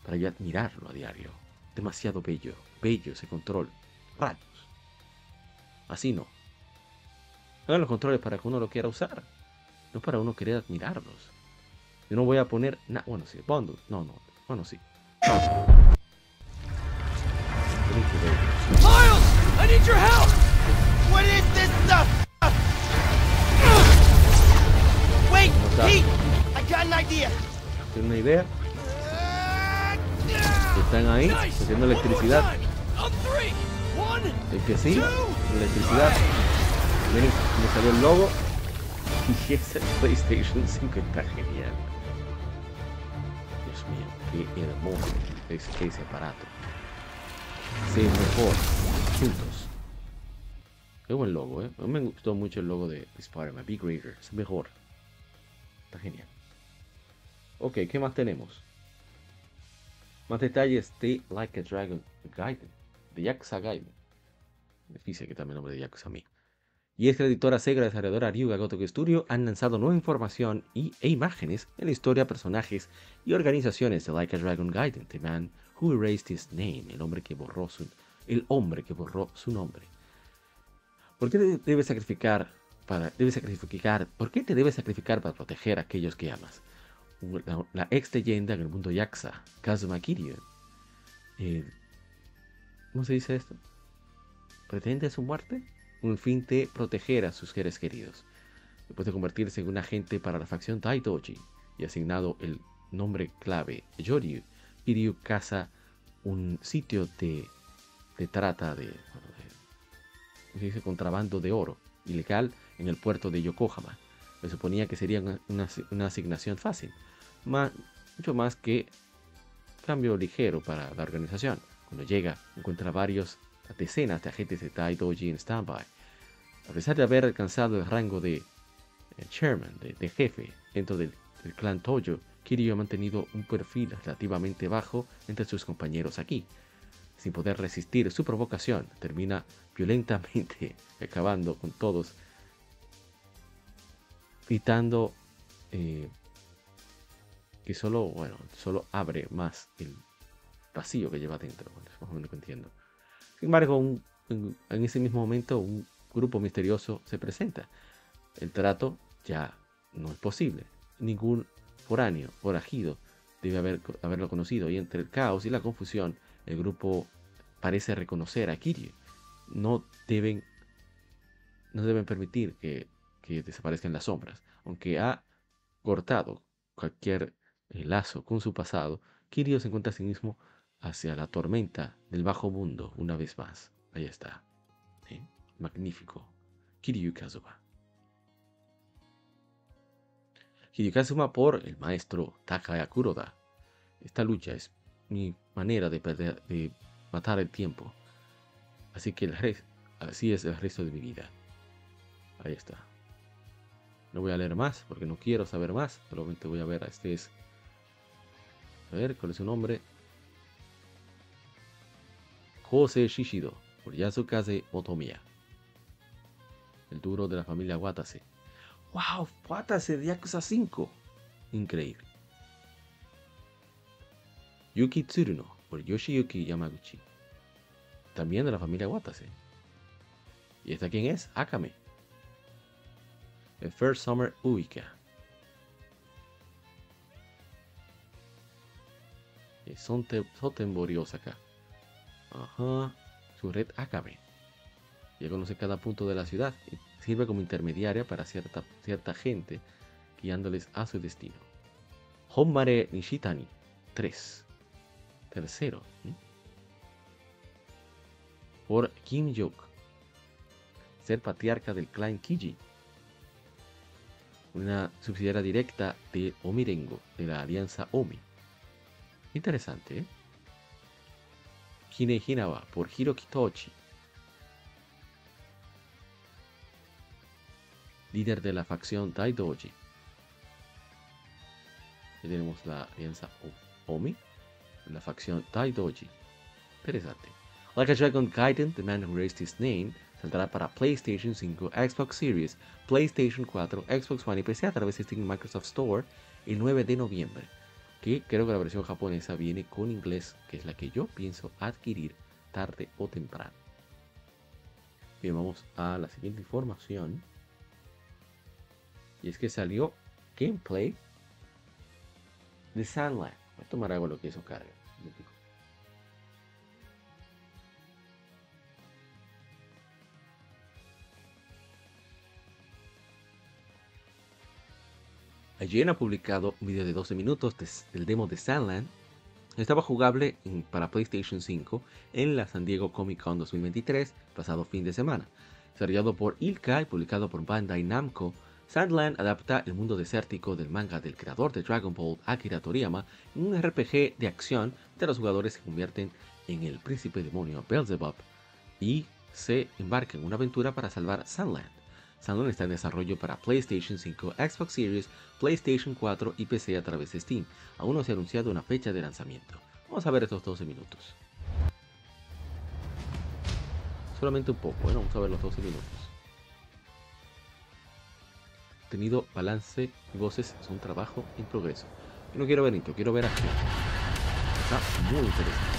para yo admirarlo a diario demasiado bello bello ese control rayos así no hagan los controles para que uno lo quiera usar no para uno querer admirarlos yo no voy a poner nada. Bueno, sí, bundle. No, no. Bueno, sí. Miles, I need your help. What is this stuff? Wait, Pete, I got an idea. ¿Tiene una idea? Están ahí, haciendo electricidad. Es que sí, electricidad. Miren, me salió el logo. Y ese PlayStation 5 está genial qué hermoso es ese aparato. Sí, mejor, juntos. Qué buen logo, ¿eh? me gustó mucho el logo de Spider-Man, Big Greater, es mejor. Está genial. Ok, ¿qué más tenemos? Más detalles de Like a Dragon Gaiden, de Yakuza Gaiden. Difícil que también nombre de Yakuza a mí. Y es que la editora Sega desarrolladora Ryuga Gotoku Studio han lanzado nueva información y, e imágenes en la historia, personajes y organizaciones de Like a Dragon Gaiden, The Man Who Erased His Name, el hombre que borró su, el hombre que borró su nombre. ¿Por qué debe sacrificar para, sacrificar, ¿por qué te debes sacrificar para proteger a aquellos que amas? La, ex leyenda en el mundo Yakuza, Kazuma Kiryu. Eh, ¿Cómo se dice esto? ¿Pretende su muerte? un fin de proteger a sus seres queridos. Después de convertirse en un agente para la facción Taitoji y asignado el nombre clave Yoryu, Kiryu caza un sitio de, trata de, dice, contrabando de oro ilegal en el puerto de Yokohama. Se suponía que sería una, asignación fácil, más, mucho más que cambio ligero para la organización. Cuando llega, encuentra varios decenas de agentes de Tai Doji en standby. A pesar de haber alcanzado el rango de eh, chairman, de, jefe dentro del, clan Tojo, Kiryu ha mantenido un perfil relativamente bajo entre sus compañeros aquí. Sin poder resistir su provocación, termina violentamente acabando con todos, gritando, eh, que solo, bueno, solo abre más el vacío que lleva dentro. Bueno, es que. Sin embargo, en, en ese mismo momento, un grupo misterioso se presenta. El trato ya no es posible. Ningún foráneo, forajido, debe haber, haberlo conocido. Y entre el caos y la confusión, el grupo parece reconocer a Kiryu. No deben, no deben permitir que, que desaparezcan las sombras. Aunque ha cortado cualquier eh, lazo con su pasado, Kiryu se encuentra a sí mismo hacia la tormenta del bajo mundo una vez más. Ahí está. ¿Eh? Magnífico. Kiryu Kazuma. Kiryu Kazuma por el maestro Takaya Kuroda. Esta lucha es mi manera de, perder, de matar el tiempo. Así que el resto, así es el resto de mi vida. Ahí está. No voy a leer más porque no quiero saber más. Solamente voy a ver a este es. A ver, ¿cuál es su nombre? Jose Shishido, por Yasukaze Otomiya. El duro de la familia Watase. ¡Wow! Watase de Yakuza 5. Increíble. Yuki Tsuruno, por Yoshiyuki Yamaguchi. También de la familia Watase. ¿Y esta quién es? Akame. The First Summer Uika. Sotenbori Osaka. Ajá. Su red Akame. Ya conoce cada punto de la ciudad y sirve como intermediaria para cierta, cierta gente, guiándoles a su destino. Homare Nishitani. 3. Tercero. Por Kim Jok. Ser patriarca del clan Kiji. Una subsidiaria directa de Omirengo, de la alianza Omi. Interesante, ¿eh? Por Hiroki Tochi. Líder de la facción Daidoji. Aquí tenemos la alianza Omi. La facción Daidoji. Interesante. Like a Dragon Gaiden, the man who raised his name, saldrá para PlayStation 5, Xbox Series, PlayStation 4, Xbox One y PC a través de Steam Microsoft Store el 9 de noviembre que creo que la versión japonesa viene con inglés, que es la que yo pienso adquirir tarde o temprano. Bien, vamos a la siguiente información. Y es que salió gameplay de Sandland. Voy a tomar algo lo que eso carga. IGN ha publicado un video de 12 minutos del demo de Sandland. Estaba jugable para PlayStation 5 en la San Diego Comic Con 2023, pasado fin de semana. Desarrollado por Ilka y publicado por Bandai Namco, Sandland adapta el mundo desértico del manga del creador de Dragon Ball, Akira Toriyama, en un RPG de acción de los jugadores se convierten en el príncipe demonio Beelzebub y se embarcan en una aventura para salvar Sandland. Sandland está en desarrollo para PlayStation 5, Xbox Series, PlayStation 4 y PC a través de Steam. Aún no se ha anunciado una fecha de lanzamiento. Vamos a ver estos 12 minutos. Solamente un poco, ¿eh? vamos a ver los 12 minutos. Tenido balance y voces es un trabajo en progreso. Yo no quiero ver intro, quiero ver acción. Está muy interesante.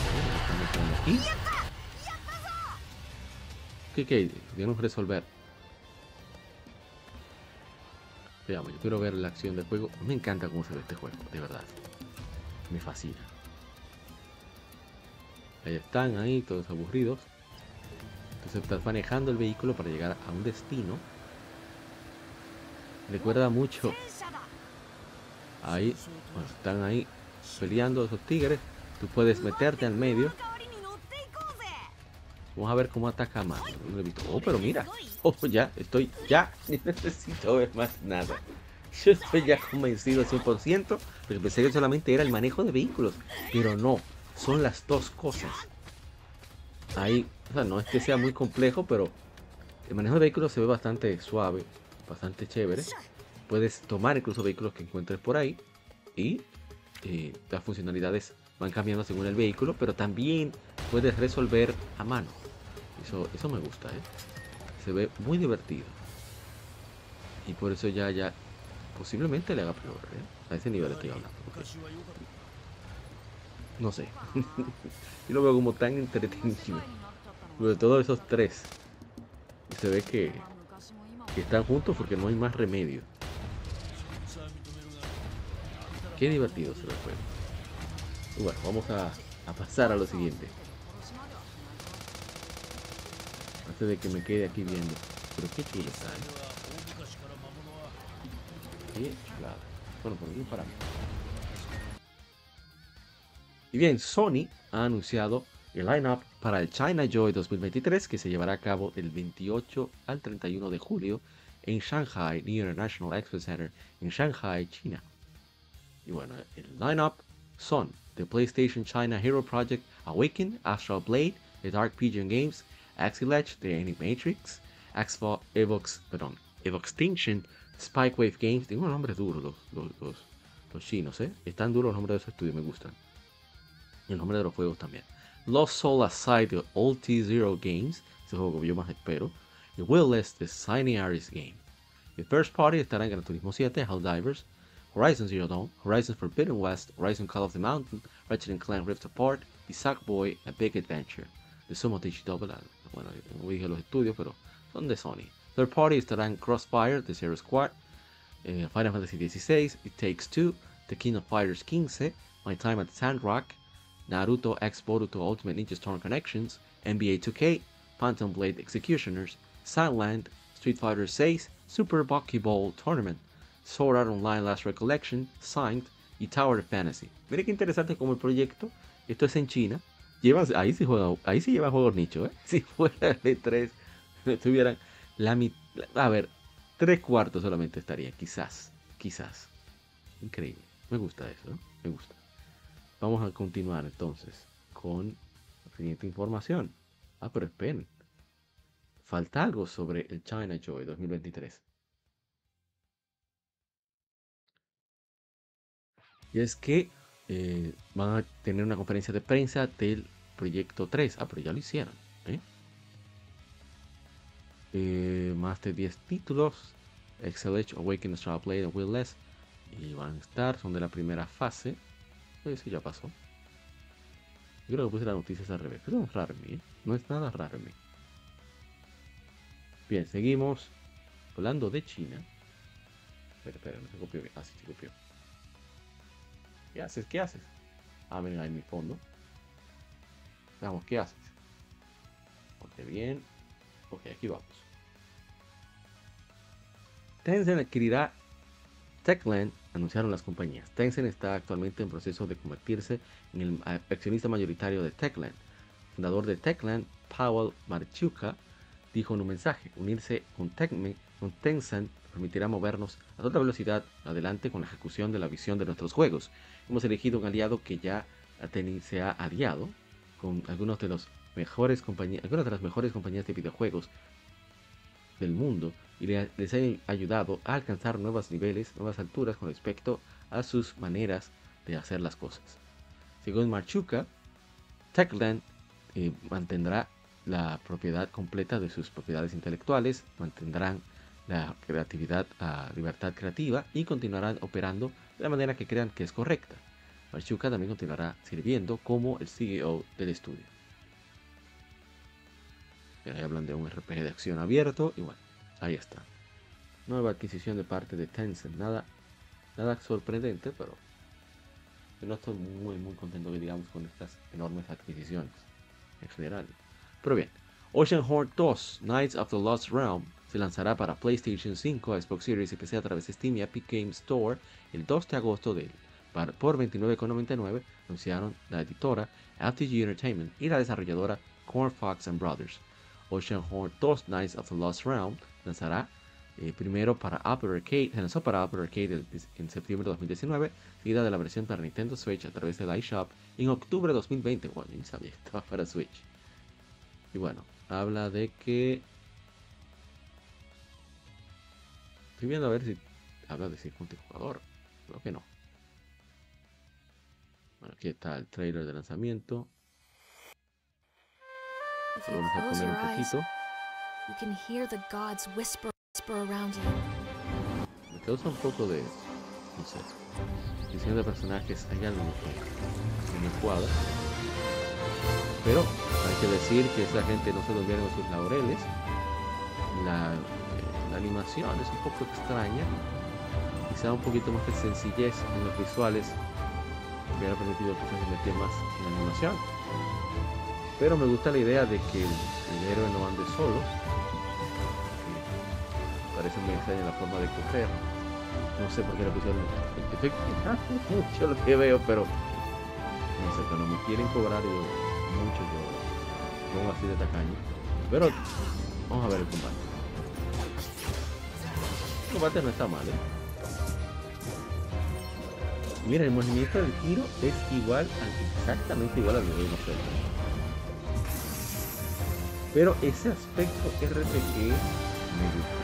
¿eh? ¿Qué, qué? Debemos resolver Veamos, yo quiero ver la acción del juego. Me encanta cómo se ve este juego, de verdad. Me fascina. Ahí están, ahí, todos aburridos. Entonces estás manejando el vehículo para llegar a un destino. Recuerda mucho. Ahí, bueno, están ahí peleando esos tigres. Tú puedes meterte al medio. Vamos a ver cómo ataca más. No he visto. Oh, pero mira. Oh, ya, estoy, ya, necesito ver más nada. Yo estoy ya convencido al 100%, pero pensé que solamente era el manejo de vehículos. Pero no, son las dos cosas. Ahí, o sea, no es que sea muy complejo, pero el manejo de vehículos se ve bastante suave, bastante chévere. Puedes tomar incluso vehículos que encuentres por ahí y eh, las funcionalidades van cambiando según el vehículo, pero también puedes resolver a mano. Eso, eso me gusta, ¿eh? se ve muy divertido. Y por eso ya, ya posiblemente le haga peor, ¿eh? A ese nivel estoy hablando. No sé. Yo lo veo como tan entretenido. De todos esos tres. Se ve que, que están juntos porque no hay más remedio. Qué divertido se lo juego. bueno, vamos a, a pasar a lo siguiente. De que me quede aquí viendo. Pero qué chulo está. Qué chulada. Bueno, por aquí paramos. Y bien, Sony ha anunciado el lineup para el China Joy 2023 que se llevará a cabo del 28 al 31 de julio en Shanghai International Expo Center en Shanghai, China. Y bueno, el lineup son The PlayStation China Hero Project Awaken, Astral Blade, The Dark Pigeon Games, Axilage, The Animatrix, Evox, perdón, Extinction, Spikewave Games. Tienen unos nombres duros los, los, los, chinos, ¿eh? Están duros los nombres de esos estudios, me gustan. Y el nombre de los juegos también. Lost Soul Aside de All T-Zero Games, ese juego que yo más espero. Y Willless de Shiny Aris Game. El First Party estará en Gran Turismo 7, Helldivers, Horizon Zero Dawn, Horizon Forbidden West, Horizon Call of the Mountain, Ratchet Clank Rift Apart, The Sackboy, A Big Adventure, de Sumo Double. Bueno, no dije los estudios, pero son de Sony. Third Party estarán Crossfire, The Zero Squad, eh, Final Fantasy XVI, It Takes Two, The King of Fighters 15, My Time at Sandrock, Naruto X Boruto Ultimate Ninja Storm Connections, NBA 2K, Phantom Blade Executioners, Silent, Street Fighter 6, Super Buckyball Tournament, Sword Art Online Last Recollection, Signed y Tower of Fantasy. Mire qué interesante como el proyecto, esto es en China, ahí sí juega, ahí sí lleva juegos nicho, ¿eh? Si fuera de 3 estuvieran la mitad, a ver, tres cuartos solamente estaría, quizás, quizás. Increíble, me gusta eso, ¿no? Me gusta. Vamos a continuar entonces con la siguiente información. Ah, pero esperen. Falta algo sobre el China Joy 2023. Y es que eh, van a tener una conferencia de prensa del proyecto 3. Ah, pero ya lo hicieron. ¿eh? Eh, más de 10 títulos. Edge, Awaken, Star Blade, Will Less. Y van a estar, son de la primera fase. Eso ya pasó. Yo creo que puse las noticias al revés. Pero es raro No es nada raro Bien, seguimos. Hablando de China. Espera, espera, no se copió bien. Ah, sí, se copió. ¿Qué haces? ¿Qué haces? Ah, ven ahí en mi fondo. Veamos, ¿qué haces? Ok, bien. Ok, aquí vamos. Tencent adquirirá Techland, anunciaron las compañías. Tencent está actualmente en proceso de convertirse en el accionista mayoritario de Techland. Fundador de Techland, Powell Marchuka, dijo en un mensaje, unirse con, con Tencent permitirá movernos a toda velocidad adelante con la ejecución de la visión de nuestros juegos. Hemos elegido un aliado que ya se ha aliado con algunos de los mejores algunas de las mejores compañías de videojuegos del mundo y les ha ayudado a alcanzar nuevos niveles, nuevas alturas con respecto a sus maneras de hacer las cosas. Según Marchuka, Techland eh, mantendrá la propiedad completa de sus propiedades intelectuales, mantendrán la creatividad a libertad creativa y continuarán operando de la manera que crean que es correcta. Marchuka también continuará sirviendo como el CEO del estudio. Ahí hablan de un RPG de acción abierto y bueno, ahí está. Nueva adquisición de parte de Tencent. Nada, nada sorprendente, pero yo no estoy muy muy contento digamos con estas enormes adquisiciones en general. Pero bien, Ocean Horde 2, Knights of the Lost Realm, se lanzará para PlayStation 5, Xbox Series y PC a través de Steam y Epic Games Store el 2 de agosto del por 29,99 anunciaron la editora FTG Entertainment y la desarrolladora Corn Fox and Brothers. Ocean Horn 2 Knights of the Lost Realm lanzará eh, primero para Apple Arcade, se lanzó para Apple Arcade en septiembre de 2019, seguida de la versión para Nintendo Switch a través del iShop en octubre de 2020. Bueno, ni sabía estaba para Switch. Y bueno, habla de que Estoy viendo a ver si habla de circuito jugador. Creo que no. Bueno, aquí está el trailer de lanzamiento. Vamos a poner un poquito. causa un poco de, no sé, diseño de personajes, hay algo que me cuadra. Pero hay que decir que esa gente no se durmieron en sus laureles. La, la animación es un poco extraña, quizá un poquito más de sencillez en los visuales hubiera permitido que se metiera más en la animación. Pero me gusta la idea de que el, héroe no ande solo. Parece muy extraña la forma de coger. No sé por qué le pusieron mucho lo que veo, pero no sé, cuando me quieren cobrar yo, mucho yo pongo así de tacaño. Pero vamos a ver el combate. El combate no está mal, ¿eh? Mira, el movimiento del tiro es igual, exactamente igual al de Game Pero ese aspecto RPG me gusta.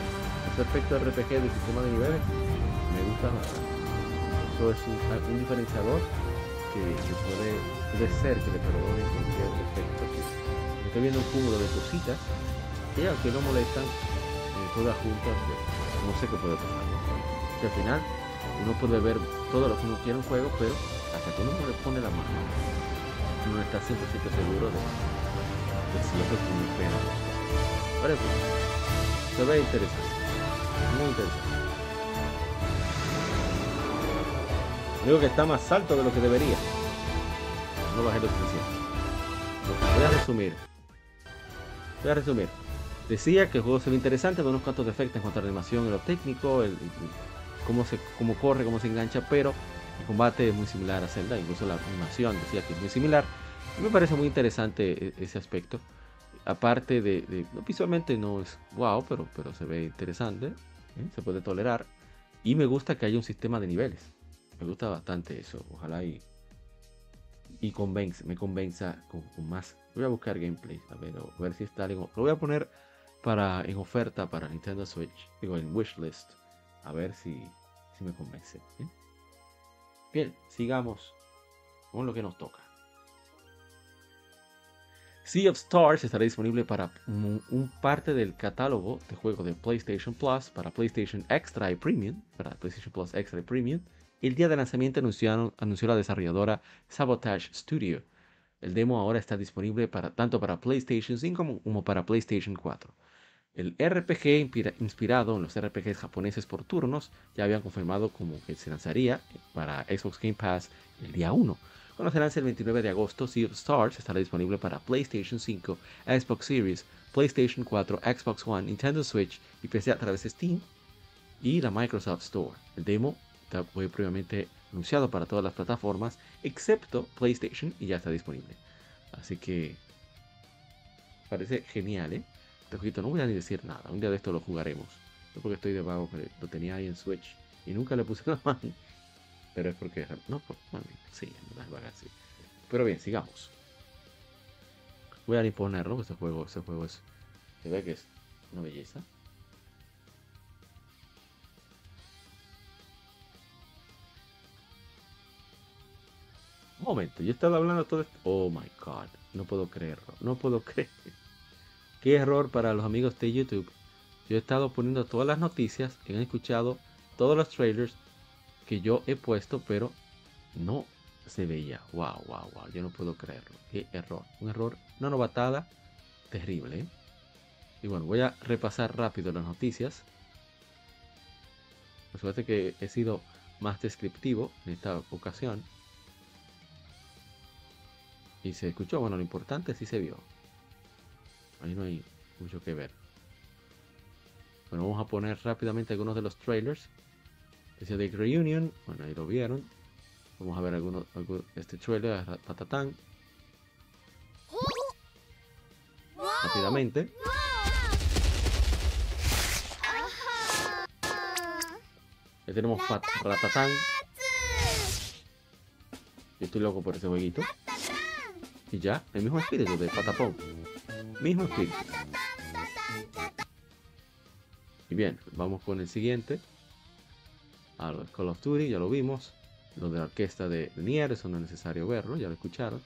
Ese aspecto RPG del sistema de niveles me gusta bastante. Eso es un, diferenciador que, puede, ser que le perdone cualquier defecto. Estoy viendo un cúmulo de cositas que aunque no molestan, eh, todas juntas, pues, no sé qué puede pasar. Que al final uno puede ver todo lo que uno quiere en juego, pero hasta que uno no le pone la mano, uno está 100% seguro de, de si eso es muy pena. Por eso, se ve interesante, muy interesante. Digo que está más alto de lo que debería. No bajé lo suficiente. Voy a resumir. Voy a resumir. Decía que el juego se ve interesante con unos cuantos defectos en cuanto a la animación lo técnico, cómo, se, cómo corre, cómo se engancha, pero el combate es muy similar a Zelda, incluso la animación decía que es muy similar. Me parece muy interesante e, ese aspecto. Aparte de, visualmente no es wow, pero, pero se ve interesante, ¿eh? se puede tolerar. Y me gusta que haya un sistema de niveles. Me gusta bastante eso. Ojalá y, y convence, me convenza con, más. Voy a buscar gameplay, a ver, a ver si está algo. Lo voy a poner para, en oferta para Nintendo Switch, digo en wishlist a ver si, si me convence. Bien, sigamos con lo que nos toca. Sea of Stars estará disponible para un, parte del catálogo de juegos de PlayStation Plus para PlayStation Extra y Premium, para PlayStation Plus Extra y Premium. El día de lanzamiento anunciaron, anunció la desarrolladora Sabotage Studio. El demo ahora está disponible para, tanto para PlayStation 5 como para PlayStation 4. El RPG inspirado en los RPGs japoneses por turnos ya habían confirmado como que se lanzaría para Xbox Game Pass el día 1. Cuando se lance el 29 de agosto, Sea of Stars estará disponible para PlayStation 5, Xbox Series, PlayStation 4, Xbox One, Nintendo Switch y PC a través de Steam y la Microsoft Store. El demo fue previamente anunciado para todas las plataformas excepto PlayStation y ya está disponible. Así que parece genial, ¿eh? No voy a ni decir nada. Un día de esto lo jugaremos. No porque estoy de vago, lo tenía ahí en Switch y nunca le puse la mano. Pero es porque. No, pues, sí, en así. Pero bien, sigamos. Voy a imponerlo, este juego, este juego es. Se ve que es una belleza. Un momento, yo estaba hablando todo esto. Oh my god, no puedo creerlo, no puedo creer. Qué error para los amigos de YouTube. Yo he estado poniendo todas las noticias, han escuchado todos los trailers que yo he puesto, pero no se veía. Wow, wow, wow. Yo no puedo creerlo. Qué error. Un error, una novatada terrible. ¿eh? Y bueno, voy a repasar rápido las noticias. Por suerte que he sido más descriptivo en esta ocasión. Y se escuchó, bueno, lo importante sí se vio. Ahí no hay mucho que ver. Bueno, vamos a poner rápidamente algunos de los trailers. Ese de Reunion, bueno, ahí lo vieron. Vamos a ver algunos, este trailer, patatán. Rápidamente. Ya tenemos Ratatán. Yo estoy loco por ese jueguito. Y ya, el mismo espíritu de Patapón. Mismo espíritu. Y bien, vamos con el siguiente. A los Call of Duty, ya lo vimos. Lo de la orquesta de, Nier, eso no es necesario verlo, ya lo escucharon.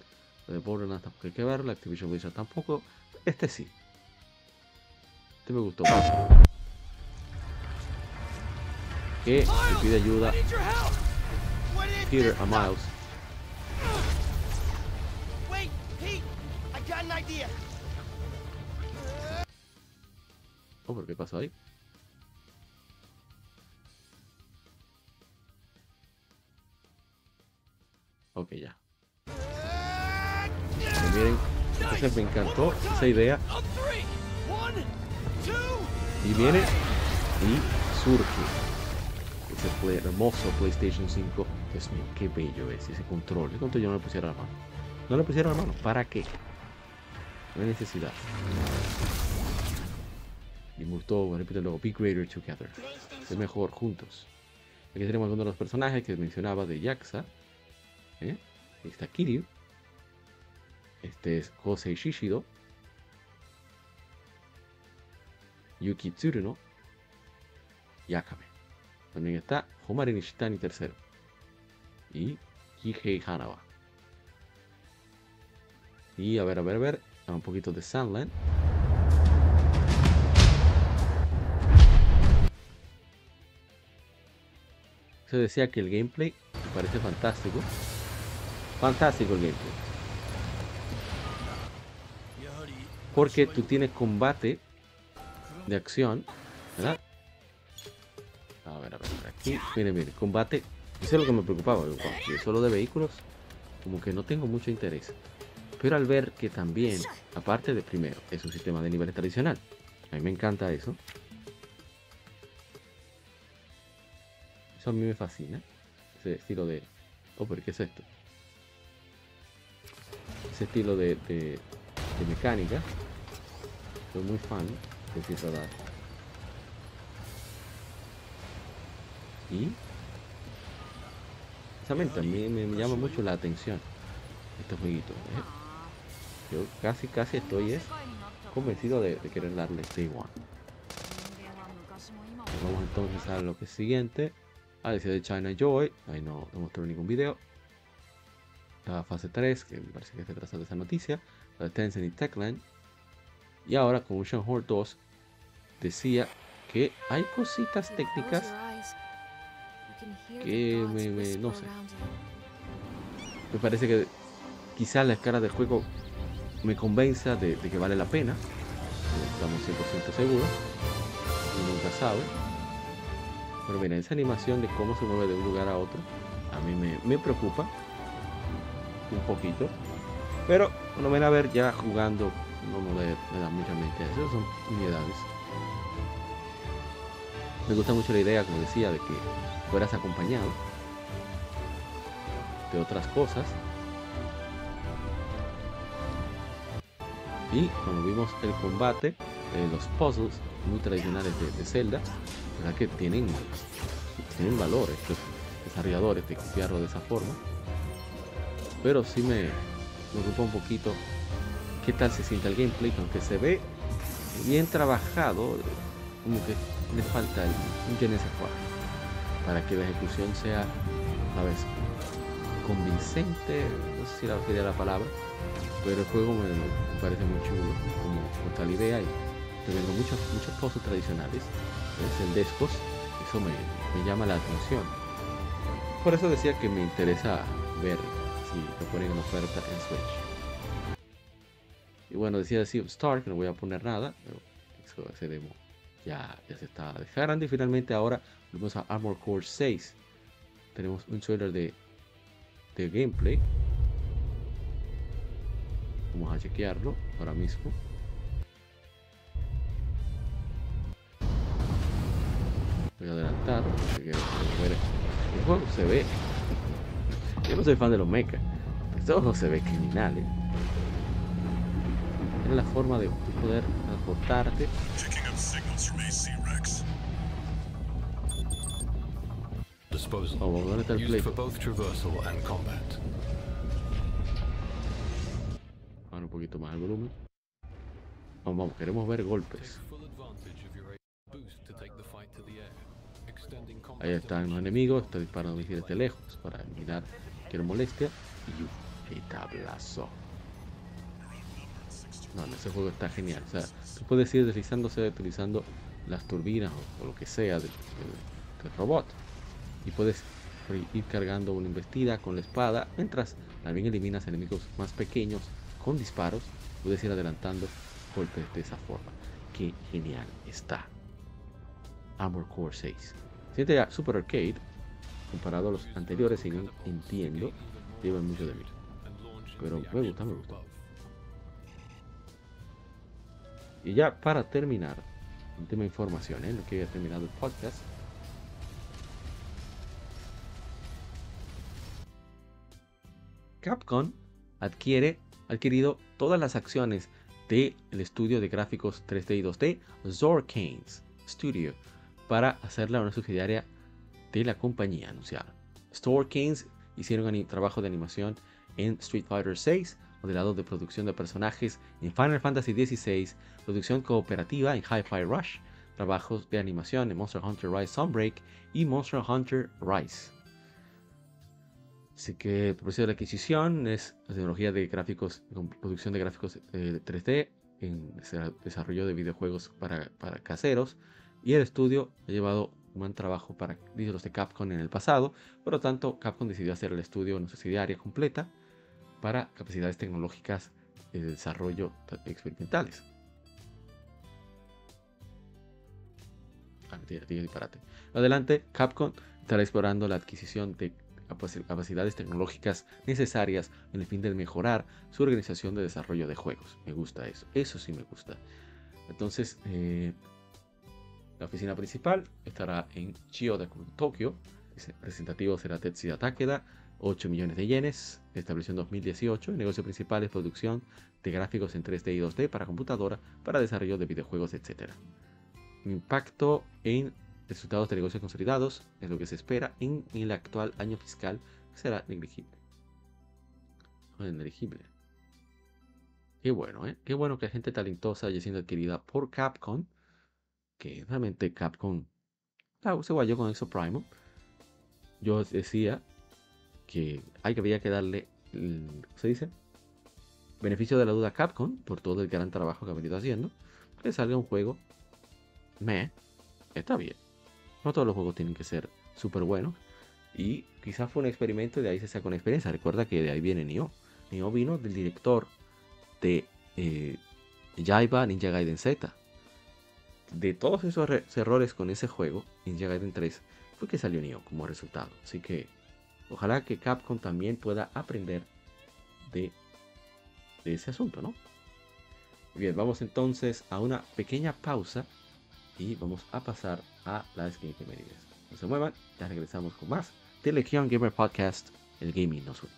Lo de Borderlands tampoco hay que verlo. Activision Blizzard tampoco. Este sí. Este me gustó. que pide ayuda Peter a Miles. Oh, ¿pero qué pasó ahí? Ok, ya. miren, entonces me encantó esa idea. Y viene y surge ese hermoso PlayStation 5. Dios mío, qué bello es ese control. El control yo no le pusiera la mano. No le pusiera la mano. ¿Para qué? No hay necesidad. Y me gustó, repito luego, Be Greater Together. Es mejor juntos. Aquí tenemos algunos de los personajes que mencionaba de Yaxa. ¿Eh? está Kiryu. Este es Josei Shishido. Yuki Tsuruno. Y Akame. También está Homari Nishitani III. Y Kihei Hanawa. Y a ver, a ver, a ver. Un poquito de Sunland. Se decía que el gameplay me parece fantástico. Fantástico el gameplay. Porque tú tienes combate de acción, ¿verdad? A ver, a ver, aquí, miren, miren, combate. Eso es lo que me preocupaba, solo de vehículos, como que no tengo mucho interés. Pero al ver que también, aparte de primero, es un sistema de nivel tradicional, a mí me encanta eso. A mí me fascina, ese estilo de... Oh, pero ¿qué es esto? ese estilo de, mecánica. Soy muy fan de Citadel. Y precisamente a mí me, llama mucho la atención este jueguito. ¿eh? Yo casi casi estoy es convencido de, querer darle Day One. Vamos entonces a lo que es siguiente. A decir de China Joy. Ahí no, no mostró ningún video la fase 3, que me parece que se trata de esa noticia, la de Tencent y Techland. Y ahora con Ocean Horde 2 decía que hay cositas técnicas que me, no sé. Me parece que quizás la escala del juego me convenza de, que vale la pena. Estamos 100% seguros. Y nunca sabe. Pero mira, esa animación de cómo se mueve de un lugar a otro, a mí me, preocupa un poquito. Pero cuando ven a ver ya jugando, no me, da mucha mente eso, son unidades. Me gusta mucho la idea, como decía, de que fueras acompañado de otras cosas. Y cuando vimos el combate, eh, los puzzles muy tradicionales de, Zelda, ¿verdad? que tienen, tienen valor estos desarrolladores de copiarlo de esa forma pero sí me, me ocupa un poquito qué tal se siente el gameplay, aunque se ve bien trabajado, como que le falta el, un je para que la ejecución sea, ¿sabes? Convincente, no sé si la quería la palabra, pero el juego me, parece muy chulo, como, la idea y tengo muchos, muchos pozos tradicionales, es el Descos, eso me, me llama la atención. Por eso decía que me interesa ver si lo ponen en oferta en Switch. Y bueno, decía Sea Star, que no voy a poner nada, pero eso, ese demo ya, ya se está dejando. Y finalmente ahora vamos a Armor Core 6. Tenemos un trailer de, de gameplay. Vamos a chequearlo ahora mismo. El juego se ve yo no soy fan de los mechas, pero no se ve criminal. ¿eh? Es la forma de poder transportarte. Vamos, ¿dónde está el play? Ahora un poquito más el volumen. Vamos, vamos, queremos ver golpes. Ahí están los enemigos, está disparando misiles de lejos para eliminar cualquier molestia. Y qué tablazo. No, ese juego está genial. O sea, tú puedes ir deslizándose utilizando las turbinas o, lo que sea de, del robot. Y puedes ir cargando una investida con la espada, mientras también eliminas enemigos más pequeños con disparos. Puedes ir adelantando golpes de esa forma. Qué genial está. Armor Core 6. Siente Super Arcade, comparado a los anteriores, entiendo, llevan mucho de mí. Pero me gusta, me gusta. Y ya para terminar, última información, ¿eh? lo que haya terminado el podcast. Capcom adquiere, adquirido todas las acciones del estudio de gráficos 3D y 2D Zorkanes Studio para hacerla una subsidiaria de la compañía anunciada. Kings hicieron trabajo de animación en Street Fighter VI, modelado de producción de personajes en Final Fantasy XVI, producción cooperativa en Hi-Fi Rush, trabajos de animación en Monster Hunter Rise Sunbreak y Monster Hunter Rise. Así que el proceso de adquisición es la tecnología de gráficos, producción de gráficos 3D, eh, en desarrollo de videojuegos para, para caseros, y el estudio ha llevado un buen trabajo para títulos de Capcom en el pasado, por lo tanto Capcom decidió hacer el estudio una subsidiaria completa para capacidades tecnológicas de desarrollo experimentales. Ah. Adelante, Capcom estará explorando la adquisición de capacidades tecnológicas necesarias en el fin de mejorar su organización de desarrollo de juegos. Me gusta eso, eso sí me gusta. Entonces, eh, la oficina principal estará en Chiyoda, Tokio. El representativo será Tetsuya Takeda, 8 millones de yenes. Estableció en 2018. El negocio principal es producción de gráficos en 3D y 2D para computadora, para desarrollo de videojuegos, etc. Impacto en resultados de negocios consolidados es lo que se espera en el actual año fiscal será negligible. Negligible. Qué bueno, ¿eh? Qué bueno que gente talentosa haya sido adquirida por Capcom que realmente Capcom se guayó con eso Primal. Yo decía que hay que había que darle, ¿cómo se dice? Beneficio de la duda a Capcom por todo el gran trabajo que ha venido haciendo. Que salga un juego, me, está bien. No todos los juegos tienen que ser súper buenos. Y quizás fue un experimento y de ahí se sacó una experiencia. Recuerda que de ahí viene Nioh. Nioh vino del director de eh, Jaiba Ninja Gaiden Z de todos esos errores con ese juego, en Gaiden 3, fue que salió Nioh como resultado. Así que ojalá que Capcom también pueda aprender de, ese asunto, ¿no? Bien, vamos entonces a una pequeña pausa y vamos a pasar a las Game No se muevan, ya regresamos con más de Legion Gamer Podcast, el gaming nos une.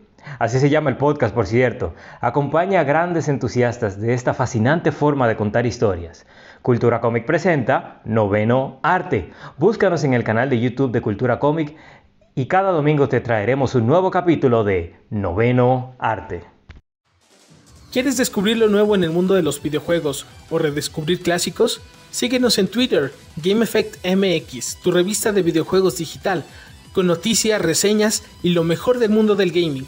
Así se llama el podcast, por cierto. Acompaña a grandes entusiastas de esta fascinante forma de contar historias. Cultura Comic presenta Noveno Arte. Búscanos en el canal de YouTube de Cultura Comic y cada domingo te traeremos un nuevo capítulo de Noveno Arte. ¿Quieres descubrir lo nuevo en el mundo de los videojuegos o redescubrir clásicos? Síguenos en Twitter, GameEffectMX, tu revista de videojuegos digital, con noticias, reseñas y lo mejor del mundo del gaming.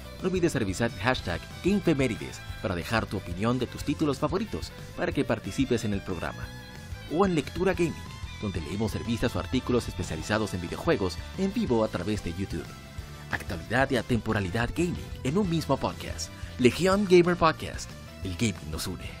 No olvides revisar hashtag GameFemérides para dejar tu opinión de tus títulos favoritos para que participes en el programa. O en Lectura Gaming donde leemos revistas o artículos especializados en videojuegos en vivo a través de YouTube. Actualidad y atemporalidad gaming en un mismo podcast. Legion Gamer Podcast. El gaming nos une.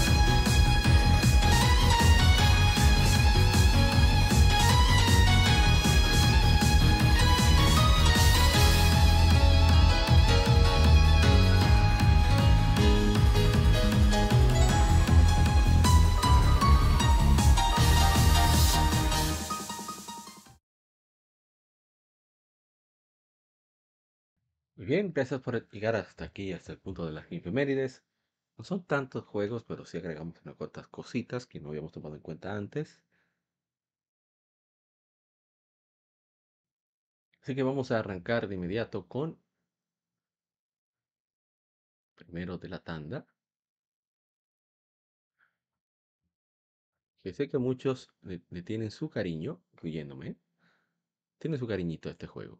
Bien, gracias por llegar hasta aquí, hasta el punto de las efemérides. No son tantos juegos, pero sí agregamos unas cuantas cositas que no habíamos tomado en cuenta antes. Así que vamos a arrancar de inmediato con primero de la tanda. Que sé que muchos le, tienen su cariño, incluyéndome. Tienen su cariñito a este juego.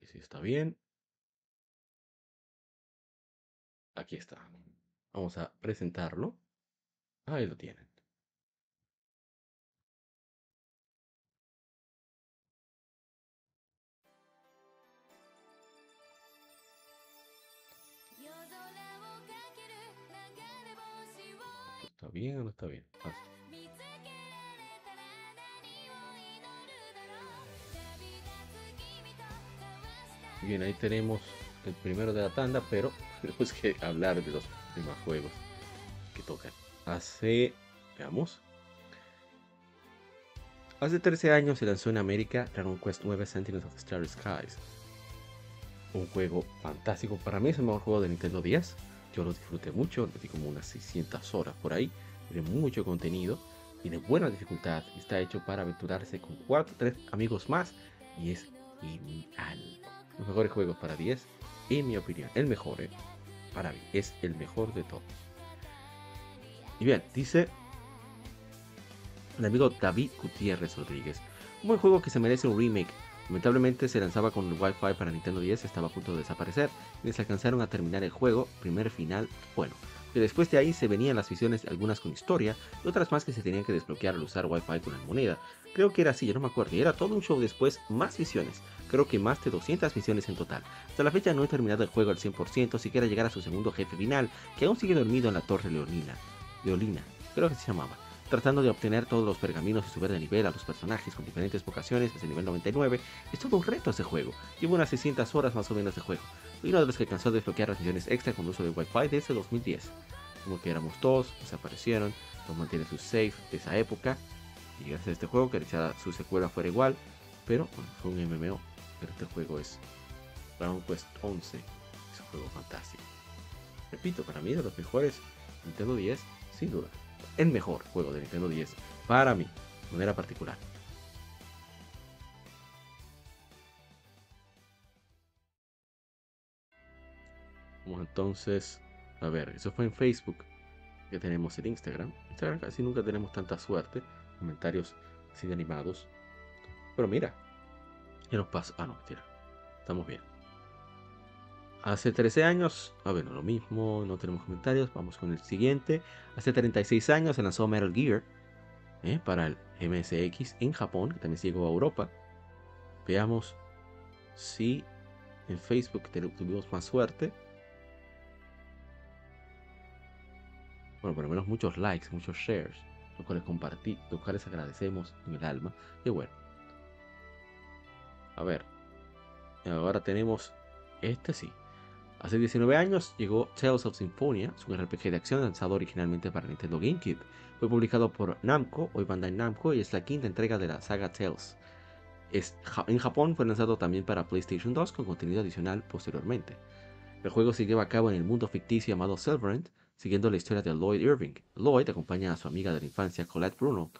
Y si está bien. Aquí está. Vamos a presentarlo. Ahí lo tienen. ¿Está bien o no está bien? Bien, ahí tenemos el primero de la tanda, pero tenemos que hablar de los demás juegos que tocan. Hace, veamos, hace 13 años se lanzó en América Dragon Quest 9 Sentinels of the Starry Skies. Un juego fantástico, para mí es el mejor juego de Nintendo 10. Yo lo disfruté mucho, le di como unas 600 horas por ahí. Tiene mucho contenido, tiene buena dificultad y está hecho para aventurarse con 4 3 amigos más y es genial los mejores juegos para 10, en mi opinión, el mejor, eh, para mí, es el mejor de todos. Y bien, dice el amigo David Gutiérrez Rodríguez, un buen juego que se merece un remake. Lamentablemente se lanzaba con el Wi-Fi para Nintendo 10, estaba a punto de desaparecer, les alcanzaron a terminar el juego, primer final, bueno. Pero después de ahí se venían las visiones, algunas con historia, y otras más que se tenían que desbloquear al usar Wi-Fi con la moneda. Creo que era así, yo no me acuerdo, y era todo un show después, más visiones creo que más de 200 misiones en total. Hasta la fecha no he terminado el juego al 100%, si quiera llegar a su segundo jefe final, que aún sigue dormido en la torre Leonina. Leolina, creo que se llamaba. Tratando de obtener todos los pergaminos y subir de nivel a los personajes con diferentes vocaciones desde nivel 99, es todo un reto ese juego. Llevo unas 600 horas más o menos de juego. Fui uno de los que alcanzó a desbloquear las misiones extra con uso de Wi-Fi desde 2010. Como que éramos todos, desaparecieron, no mantiene su save de esa época. Y gracias a este juego, que su secuela fuera igual, pero fue un MMO pero este juego es Dragon Quest 11. Es un juego fantástico. Repito, para mí de los mejores Nintendo 10, sin duda. El mejor juego de Nintendo 10 para mí, de manera particular. Vamos entonces a ver, eso fue en Facebook. Que tenemos en Instagram. Instagram casi nunca tenemos tanta suerte. Comentarios así animados. Pero mira, ¿Qué nos pasa? Ah, no, mentira. Estamos bien. Hace 13 años, a ver, lo mismo, no tenemos comentarios, vamos con el siguiente. Hace 36 años se lanzó Metal Gear ¿eh? para el MSX en Japón, que también llegó a Europa. Veamos si en Facebook tuvimos más suerte. Bueno, por lo menos muchos likes, muchos shares, los cuales compartí, los cuales agradecemos en el alma. Y bueno, a ver. Ahora tenemos este sí. Hace 19 años llegó Tales of Symphonia, un RPG de acción lanzado originalmente para Nintendo GameCube. Fue publicado por Namco, hoy Bandai Namco, y es la quinta entrega de la saga Tales. en Japón fue lanzado también para PlayStation 2 con contenido adicional posteriormente. El juego se lleva a cabo en el mundo ficticio llamado Silverend, siguiendo la historia de Lloyd Irving. Lloyd acompaña a su amiga de la infancia Colette Bruno,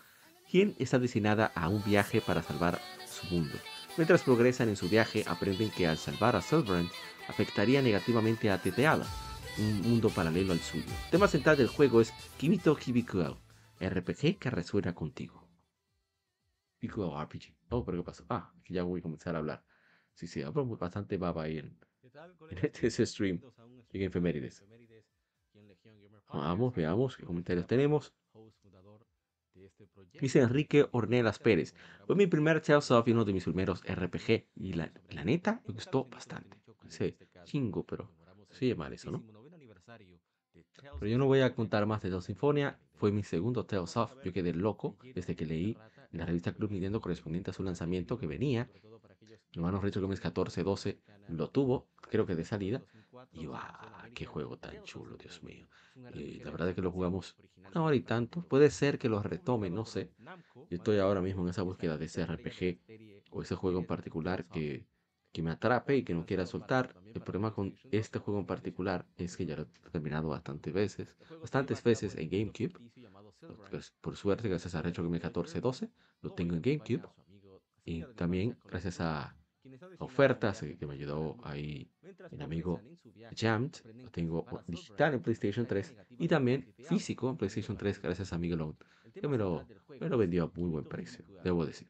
quien está destinada a un viaje para salvar su mundo. Mientras progresan en su viaje, aprenden que al salvar a Silverend afectaría negativamente a Teteala, un mundo paralelo al suyo. El tema central del juego es Kimito Hibikuo, RPG que resuena contigo. Hibikuo RPG. Oh, pero ¿qué pasó? Ah, que ya voy a comenzar a hablar. Sí, sí, hablo bastante baba ahí en, en este stream en efemérides. Vamos, veamos qué comentarios tenemos. Dice Enrique Ornelas Pérez. Fue mi primer Tales of y uno de mis primeros RPG. Y la, la neta me gustó bastante. Sí, chingo, pero se llama eso, ¿no? Pero yo no voy a contar más de Dos Sinfonia. Fue mi segundo Tales of. Yo quedé loco desde que leí en la revista Club Nintendo correspondiente a su lanzamiento que venía. Hermano Retro Games 14-12 lo tuvo, creo que de salida. Y ¡guau! ¡Qué juego tan chulo, Dios mío! Y la verdad es que lo jugamos una hora y tanto. Puede ser que lo retome, no sé. Yo estoy ahora mismo en esa búsqueda de ese RPG o ese juego en particular que que me atrape y que no quiera soltar. El problema con este juego en particular es que ya lo he terminado bastantes veces, bastantes veces en GameCube. Pues, por suerte, gracias a Retro Game 1412, lo tengo en GameCube. Y también gracias a ofertas que me ayudó ahí mi amigo Jammed, lo tengo digital en PlayStation 3 y también físico en PlayStation 3 gracias a Miguelón, que me lo, me lo vendió a muy buen precio, debo decir.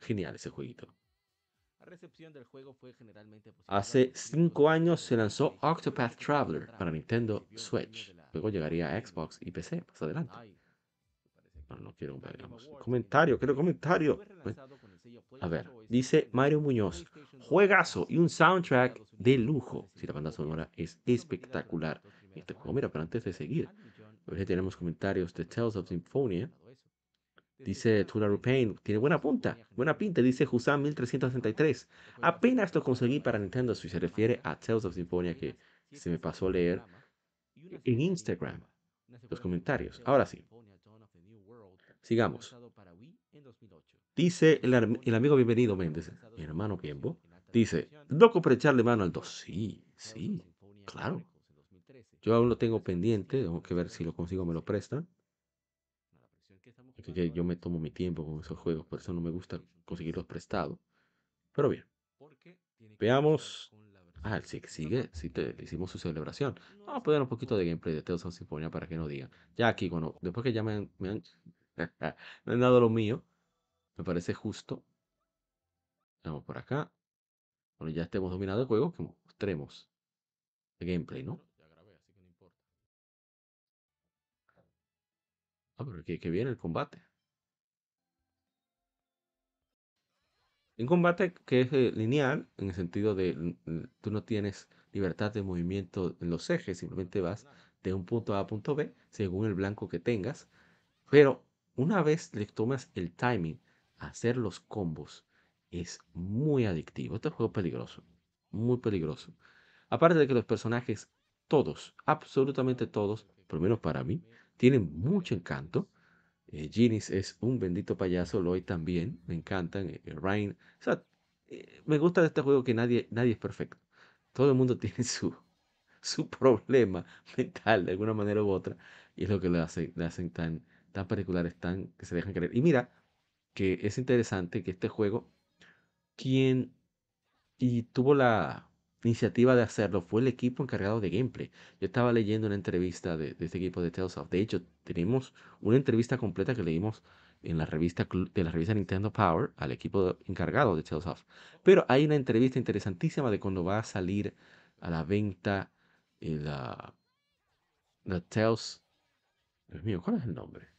Genial ese jueguito Hace 5 años se lanzó Octopath Traveler para Nintendo Switch. Luego llegaría a Xbox y PC más adelante. No, no quiero comentario, quiero comentario. A ver, dice Mario Muñoz, juegazo y un soundtrack de lujo. Si la banda sonora es espectacular. Este juego, mira, pero antes de seguir, tenemos comentarios de Tales of Symphonia. Dice Tula Rupain, tiene buena punta, buena pinta, dice Husam 1363. Apenas lo conseguí para Nintendo si se refiere a Tales of Symphonia que se me pasó a leer en Instagram. Los comentarios. Ahora sí. Sigamos. Dice el, el amigo bienvenido Méndez, mi hermano Bienbo. Dice, loco por echarle mano al 2. Sí, sí, claro. Yo aún lo tengo pendiente, tengo que ver si lo consigo me lo prestan que yo me tomo mi tiempo con esos juegos, por eso no me gusta conseguirlos prestados. Pero bien, veamos. Ah, el que sigue, sí, te, hicimos su celebración. Vamos a poner un poquito de gameplay de Tales of Symphonia para que no digan. Ya aquí, bueno, después que ya me han, me han dado lo mío, me parece justo. Vamos por acá. Bueno, ya estemos dominando el juego, que mostremos el gameplay, ¿no? Ah, pero que, viene el combate. Un combate que es eh, lineal, en el sentido de tú no tienes libertad de movimiento en los ejes, simplemente vas de un punto A a punto B, según el blanco que tengas. Pero una vez le tomas el timing hacer los combos, es muy adictivo. Este juego es peligroso, muy peligroso. Aparte de que los personajes, todos, absolutamente todos, por lo menos para mí, tienen mucho encanto. Eh, es un bendito payaso, Lloyd también, me encantan. Eh, Ryan, o sea, eh, me gusta de este juego que nadie, nadie es perfecto. Todo el mundo tiene su, su problema mental de alguna manera u otra y es lo que le, hace, le hacen tan, tan particulares, tan que se dejan creer. Y mira que es interesante que este juego, quien y tuvo la, iniciativa de hacerlo fue el equipo encargado de gameplay. Yo estaba leyendo una entrevista de, este equipo de Tales of. De hecho, tenemos una entrevista completa que leímos en la revista de la revista Nintendo Power al equipo encargado de Tales of. Pero hay una entrevista interesantísima de cuando va a salir a la venta la, la Tales. Dios mío, ¿cuál es el nombre?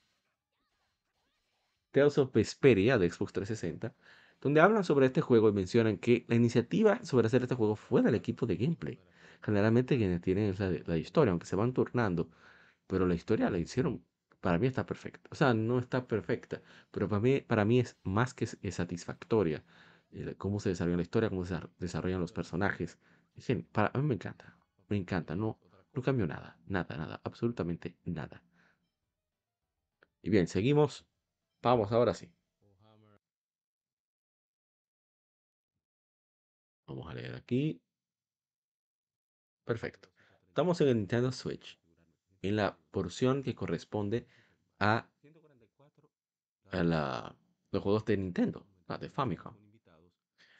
Tales of Vesperia de Xbox 360 donde hablan sobre este juego y mencionan que la iniciativa sobre hacer este juego fue del equipo de gameplay. Generalmente quienes tienen la, historia, aunque se van turnando, pero la historia la hicieron, para mí está perfecta. O sea, no está perfecta, pero para mí, para mí es más que satisfactoria. cómo se desarrolla la historia, cómo se desarrollan los personajes. Para a mí me encanta. Me encanta. No, no cambio nada. Nada, nada. Absolutamente nada. Y bien, seguimos. Vamos ahora sí. Vamos a leer aquí. Perfecto. Estamos en el Nintendo Switch. En la porción que corresponde a, la, los juegos de Nintendo, de Famicom.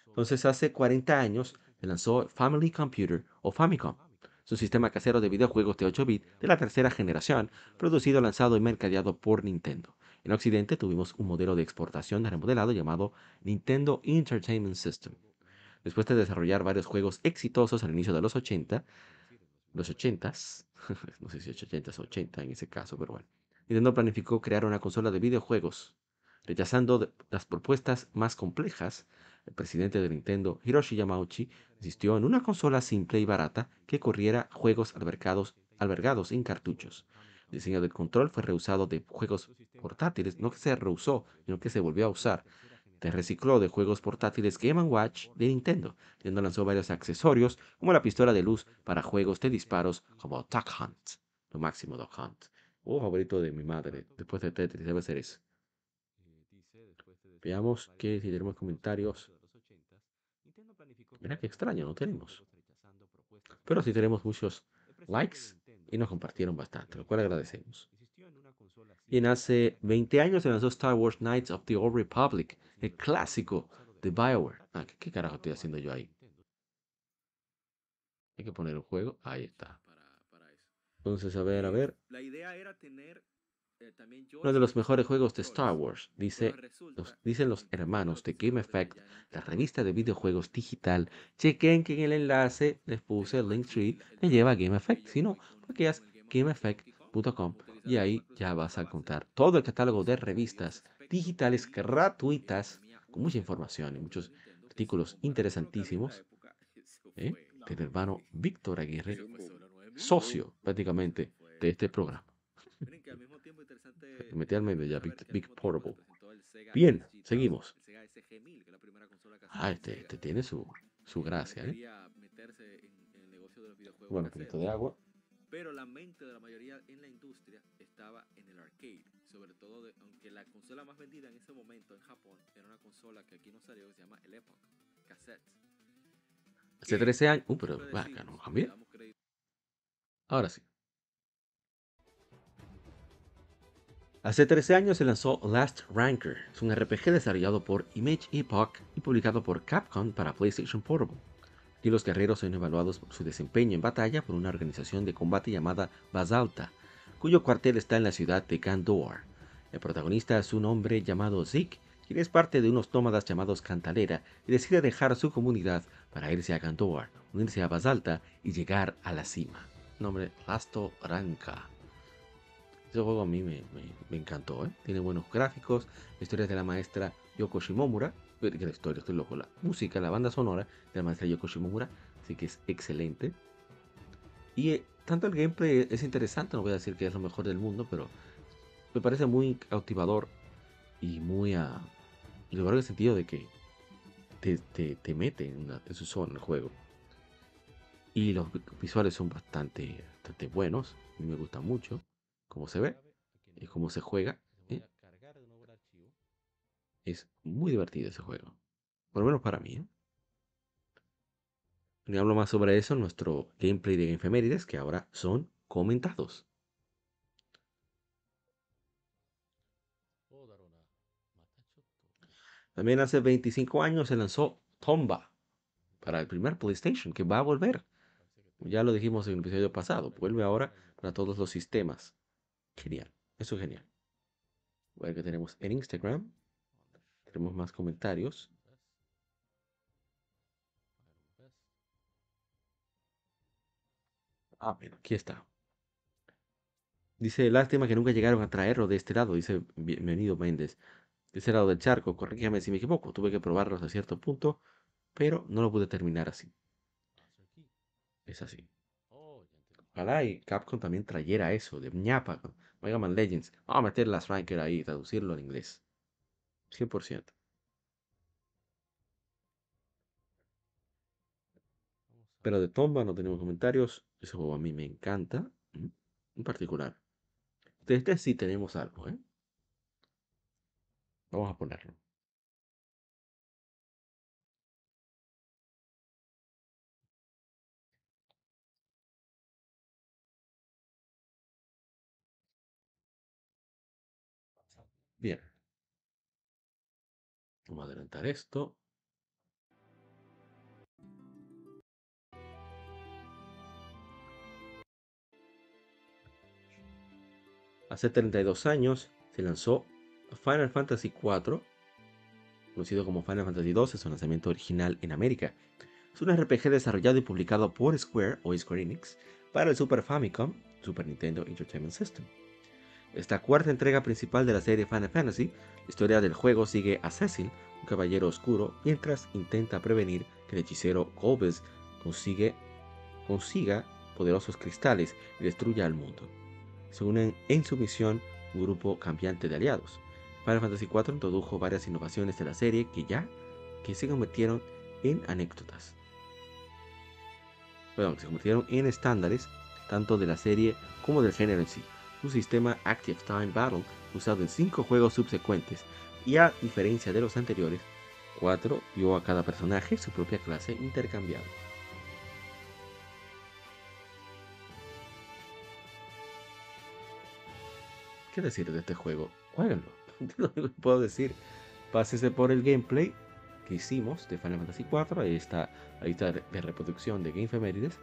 Entonces, hace 40 años se lanzó Family Computer o Famicom, su sistema casero de videojuegos de 8 bits de la tercera generación, producido, lanzado y mercadeado por Nintendo. En Occidente tuvimos un modelo de exportación remodelado llamado Nintendo Entertainment System. Después de desarrollar varios juegos exitosos al inicio de los 80, los 80s, no sé si 80s o 80 en ese caso, pero bueno, Nintendo planificó crear una consola de videojuegos. Rechazando las propuestas más complejas, el presidente de Nintendo, Hiroshi Yamauchi, insistió en una consola simple y barata que corriera juegos albergados, albergados en cartuchos. Diseño del control fue reusado de juegos portátiles, no que se reusó, sino que se volvió a usar. Se recicló de juegos portátiles Game Watch de Nintendo. Nintendo lanzó varios accesorios, como la pistola de luz para juegos de disparos como Duck Hunt, lo máximo Duck Hunt. Oh, favorito de mi madre, después de Tetris, debe ser eso. Veamos que si tenemos comentarios. Mira qué extraño, no tenemos. Pero sí tenemos muchos likes y nos compartieron bastante, lo cual agradecemos. Y en hace 20 años se lanzó Star Wars Knights of the Old Republic, el clásico de BioWare. Ah, ¿qué, carajo estoy haciendo yo ahí? Hay que poner un juego. Ahí está. Entonces, a ver, a ver. La idea era tener uno de los mejores juegos de Star Wars, dice, los, dicen los hermanos de Game Effect, la revista de videojuegos digital. Chequen que en el enlace les puse el Linktree que lleva a Game Effect. Si no, porque es gameeffect.com y ahí ya vas a encontrar todo el catálogo de revistas digitales gratuitas con mucha información y muchos artículos interesantísimos ¿eh? del hermano Víctor Aguirre, socio prácticamente de este programa. Metí al medio ya, Big, Portable. Bien, seguimos. Ah, este, este tiene su, su gracia, ¿eh? Bueno, poquito de agua. Pero la mente de la mayoría en la industria estaba en el arcade. Sobre todo, aunque la consola más vendida en ese momento en Japón era una consola que aquí no salió, que se llama el Epoch Cassette. Hace 13 años. Uh, pero no. Ahora sí. Hace 13 años se lanzó Last Ranker, es un RPG desarrollado por Image Epoch y publicado por Capcom para PlayStation Portable. Aquí los guerreros son evaluados por su desempeño en batalla por una organización de combate llamada Basalta, cuyo cuartel está en la ciudad de Gandor. El protagonista es un hombre llamado Zeke, quien es parte de unos nómadas llamados Cantalera y decide dejar su comunidad para irse a Gandor, unirse a Basalta y llegar a la cima. Nombre Lasto Ranka. Ese juego a mí me, encantó, ¿eh? Tiene buenos gráficos, la historia de la maestra Yoko Shimomura, la historia, estoy loco, la música, la banda sonora de la maestra Yoko Shimomura, así que es excelente. Y eh, tanto el gameplay es interesante, no voy a decir que es lo mejor del mundo, pero me parece muy cautivador y muy a... Lo en el sentido de que te, mete en, su zona el juego. Y los visuales son bastante, bastante buenos, a mí me gusta mucho cómo se ve y cómo se juega. ¿eh? Es muy divertido ese juego. Por lo menos para mí. ¿eh? Hablo más sobre eso en nuestro gameplay de Gamefemérides, que ahora son comentados. También hace 25 años se lanzó Tomba para el primer PlayStation, que va a volver. Ya lo dijimos en el episodio pasado, vuelve ahora para todos los sistemas. Genial, eso es genial. A ver que tenemos en Instagram. Tenemos más comentarios. Ah, bueno, aquí está. Dice, lástima que nunca llegaron a traerlo de este lado, dice bienvenido Méndez. De este lado del charco, corrígame si me equivoco, tuve que probarlos a cierto punto, pero no lo pude terminar así. Es así. Ojalá y Capcom también trayera eso de ñapa. Mega Man Legends. Vamos a meter las Ranker ahí, traducirlo en inglés. 100%. Pero de Tomba no tenemos comentarios. Ese juego a mí me encanta. En particular. De este sí tenemos algo, ¿eh? Vamos a ponerlo. Vamos a adelantar esto. Hace 32 años se lanzó Final Fantasy IV, conocido como Final Fantasy II, es un lanzamiento original en América. Es un RPG desarrollado y publicado por Square o Square Enix para el Super Famicom, Super Nintendo Entertainment System. Esta cuarta entrega principal de la serie Final Fantasy, la historia del juego sigue a Cecil, un caballero oscuro, mientras intenta prevenir que el hechicero consigue, consiga poderosos cristales y destruya al mundo se unen en su misión un grupo cambiante de aliados. Final Fantasy IV introdujo varias innovaciones de la serie que ya que se convirtieron en anécdotas. Perdón, se convirtieron en estándares tanto de la serie como del género en sí. Un sistema Active Time Battle usado en cinco juegos subsecuentes y a diferencia de los anteriores, 4 dio a cada personaje su propia clase intercambiable. ¿Qué decir de este juego? Jueguenlo. Que puedo decir. Pásese por el gameplay que hicimos de Final Fantasy IV. Ahí está la lista de reproducción de Game Femerides.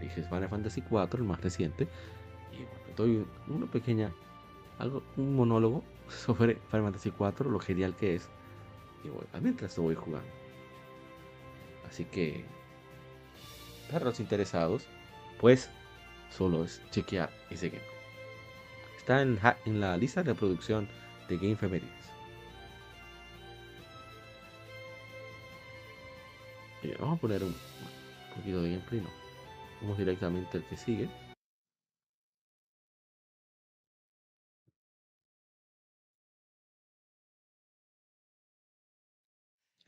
Dije Final Fantasy IV, el más reciente. Doy una pequeña, algo, un monólogo sobre Final Fantasy IV, lo genial que es. Y bueno, mientras lo voy jugando. Así que, para los interesados, pues solo es chequear ese gameplay. Está en, en la lista de reproducción de Game Femenides. vamos a poner un, poquito de gameplay, no. Vamos directamente al que sigue.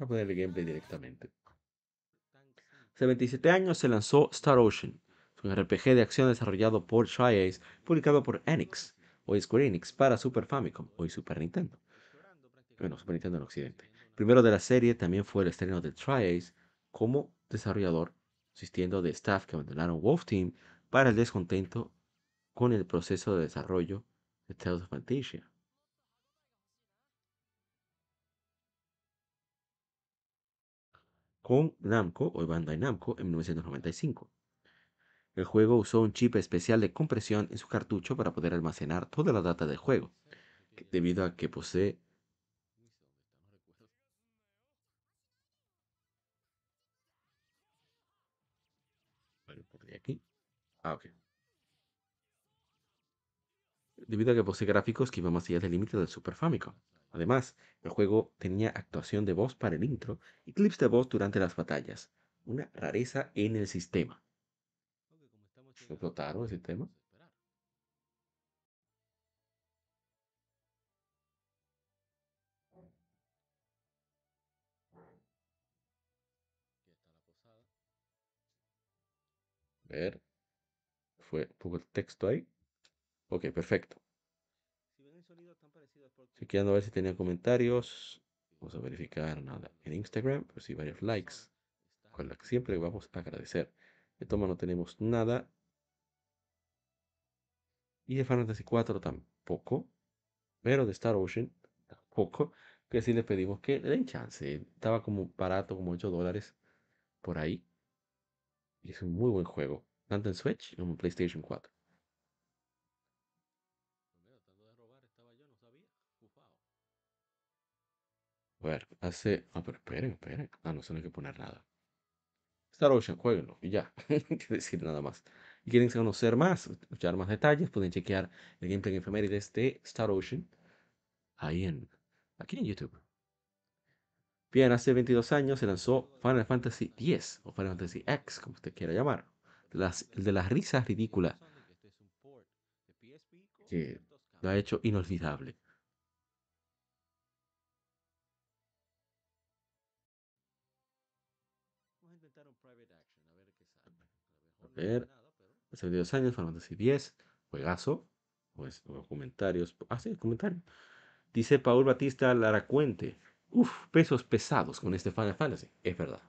Voy a poner el gameplay directamente. Hace 27 años se lanzó Star Ocean, un RPG de acción desarrollado por Tri-Ace, publicado por Enix o Square Enix para Super Famicom, hoy Super Nintendo. Bueno, Super Nintendo en Occidente. primero de la serie también fue el estreno de Tri-Ace como desarrollador, asistiendo de staff que abandonaron Wolf Team para el descontento con el proceso de desarrollo de Tales of Fantasia. Con Namco, o Bandai Namco, en 1995. El juego usó un chip especial de compresión en su cartucho para poder almacenar toda la data del juego, debido a que posee. Ah, debido a que posee gráficos que iban más allá del límite del Super Famicom. Además, el juego tenía actuación de voz para el intro y clips de voz durante las batallas, una rareza en el sistema explotaron ese tema. ver. Fue poco el texto ahí. Ok, perfecto. Chequeando a ver si tenía comentarios. Vamos a verificar nada en Instagram, pero sí varios likes. Con la que siempre vamos a agradecer. De toma no tenemos nada. Y de Fantasy 4 tampoco. Pero de Star Ocean tampoco. Que si le pedimos que le den chance. Estaba como barato, como 8 dólares por ahí. Y es un muy buen juego. Tanto en Switch como en PlayStation 4. Bueno, hace. Ah, pero esperen, esperen. Ah, no, se no hay que poner nada. Star Ocean, jueguenlo y ya. no hay que decir nada más y quieren conocer más, escuchar más detalles, pueden chequear el gameplay efemérides de Star Ocean ahí en, aquí en YouTube. Bien, hace 22 años se lanzó Final Fantasy X o Final Fantasy X, como usted quiera llamar. Las, el de las risas ridículas que lo ha hecho inolvidable. A ver. Hace 22 años, Final Fantasy X, juegazo. Pues, comentarios. Ah, sí, comentario. Dice Paul Batista Laracuente. Uf, pesos pesados con este Final Fantasy. Es verdad.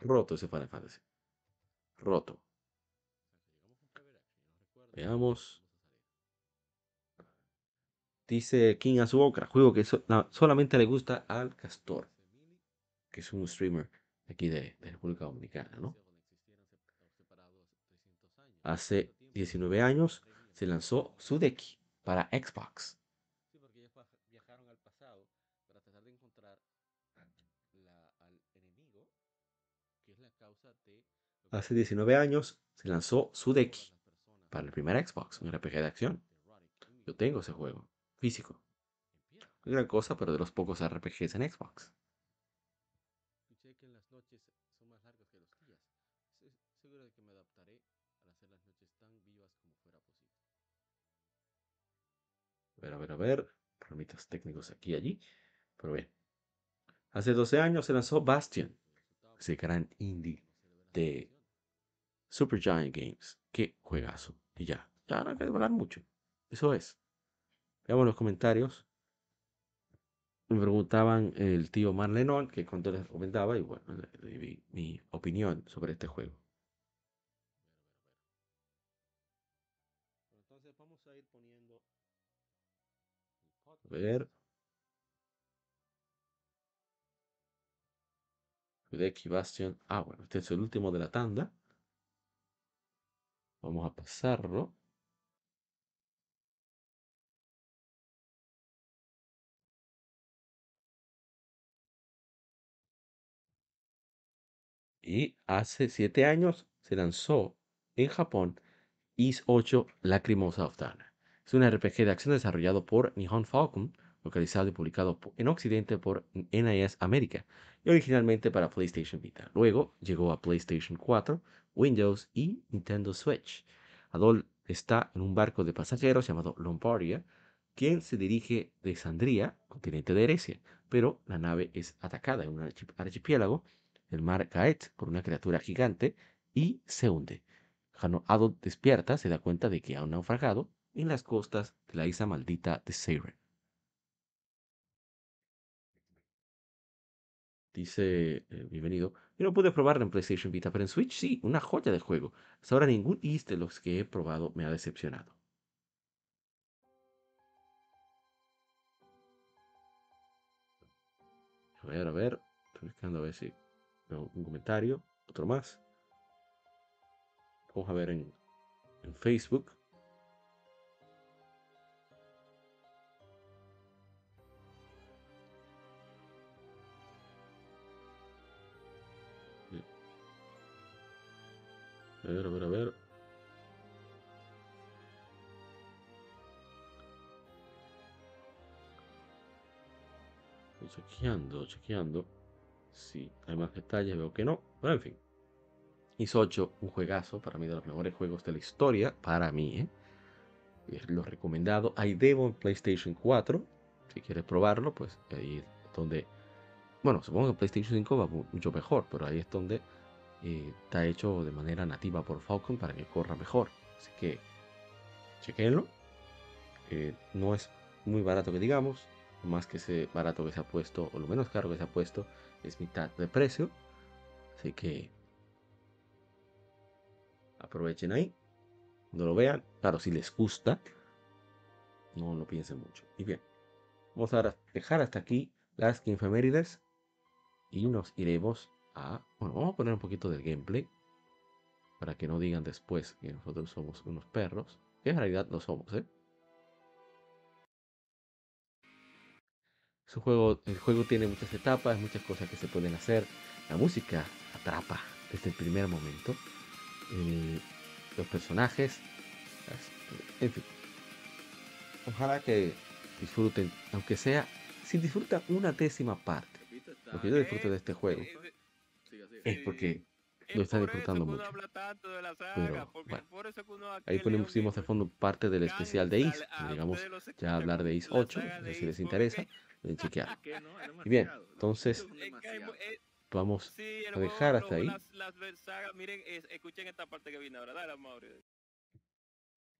Roto ese Final Fantasy. Roto. Veamos. Dice King Azuokra, juego que solamente le gusta al Castor, que es un streamer aquí de República Dominicana, ¿no? Hace 19 años se lanzó Sudeki para Xbox. Hace 19 años se lanzó Sudeki para el primer Xbox, un RPG de acción. Yo tengo ese juego físico. Gran cosa, pero de los pocos RPGs en Xbox. Escuché que las noches son más largas que los días. Seguro de que me adaptaré las noches tan vivas como fuera posible. A ver, a ver, a ver. Problemitas técnicos aquí y allí. Pero bien. Hace 12 años se lanzó Bastion, ese gran indie de Supergiant Games. Qué juegazo. Y ya, ya no hay que hablar mucho. Eso es. Veamos los comentarios. Me preguntaban el tío Marlene que cuando les comentaba, y bueno, di mi opinión sobre este juego. A ver. Hideki Bastion. Ah, bueno, este es el último de la tanda. Vamos a pasarlo. Y hace siete años se lanzó en Japón Is 8 Lacrimosa of. Es un RPG de acción desarrollado por Nihon Falcon, localizado y publicado en Occidente por NIS América y originalmente para PlayStation Vita. Luego llegó a PlayStation 4, Windows y Nintendo Switch. Adol está en un barco de pasajeros llamado Lombardia, quien se dirige de Sandría, continente de Grecia, pero la nave es atacada en un archipiélago el mar cae por una criatura gigante y se hunde. Adol despierta, se da cuenta de que ha naufragado en las costas de la isla maldita de Seiren. Dice, eh, bienvenido. Yo no pude probarlo en PlayStation Vita, pero en Switch sí, una joya de juego. Hasta ahora ningún East de los que he probado me ha decepcionado. A ver, a ver. Estoy buscando a ver si un comentario, otro más. Vamos a ver en Facebook. A ver, a ver, a ver. Chequeando, chequeando. Si hay más detalles, veo que no. Pero en fin. Is 8, un juegazo, para mí de los mejores juegos de la historia, para mí, ¿eh? Lo recomendado. Hay demo en PlayStation 4. Si quieres probarlo, pues ahí es donde. Bueno, supongo que PlayStation 5 va mucho mejor, pero ahí es donde eh, está hecho de manera nativa por Falcon para que corra mejor. Así que chequenlo. Eh, no es muy barato que digamos, más que ese barato que se ha puesto, o lo menos caro que se ha puesto es mitad de precio. Así que aprovechen ahí. No lo vean. Claro, si les gusta, no lo piensen mucho. Y bien, vamos a dejar hasta aquí las infemérides y nos iremos a. Bueno, vamos a poner un poquito del gameplay para que no digan después que nosotros somos unos perros, que en realidad no somos, ¿eh? juego, el juego tiene muchas etapas, muchas cosas que se pueden hacer. La música atrapa desde el primer momento. los personajes, en fin. Ojalá que disfruten, aunque sea, si disfrutan una décima parte, lo que yo disfruto de este juego es porque lo están disfrutando mucho. Pero, bueno, ahí pusimos de fondo parte del especial de Is. Llegamos ya a hablar de Is 8, no sé si les interesa chequear. Y bien, entonces vamos Sí, el a dejar hasta ahí. Miren, es- escuchen esta parte que viene ahora.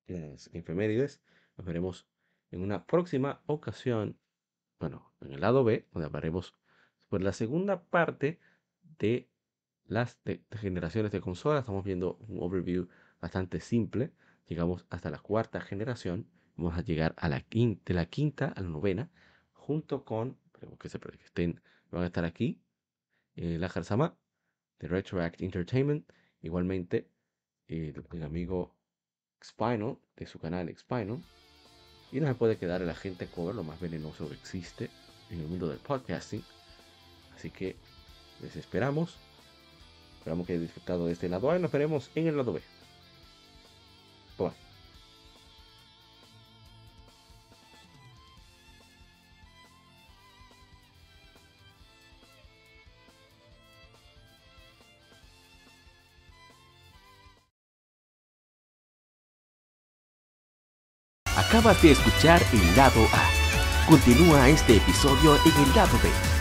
Las efemérides. Nos veremos en una próxima ocasión. Bueno, en el lado B, donde hablaremos sobre la segunda parte de las generaciones de consolas. Estamos viendo un overview bastante simple. Llegamos hasta la cuarta generación. Vamos a llegar a la quinta, de la quinta a la novena, junto con, esperemos que, se, que estén, van a estar aquí, eh, la Sama de Retroact Entertainment. Igualmente, eh, el amigo Spinal, de su canal Spinal. Y no se puede quedar el agente cover, lo más venenoso que existe en el mundo del podcasting. Así que les esperamos. Esperamos que hayan disfrutado de este lado A y nos veremos en el lado B. Acabas de escuchar el lado A. Continúa este episodio en el lado B.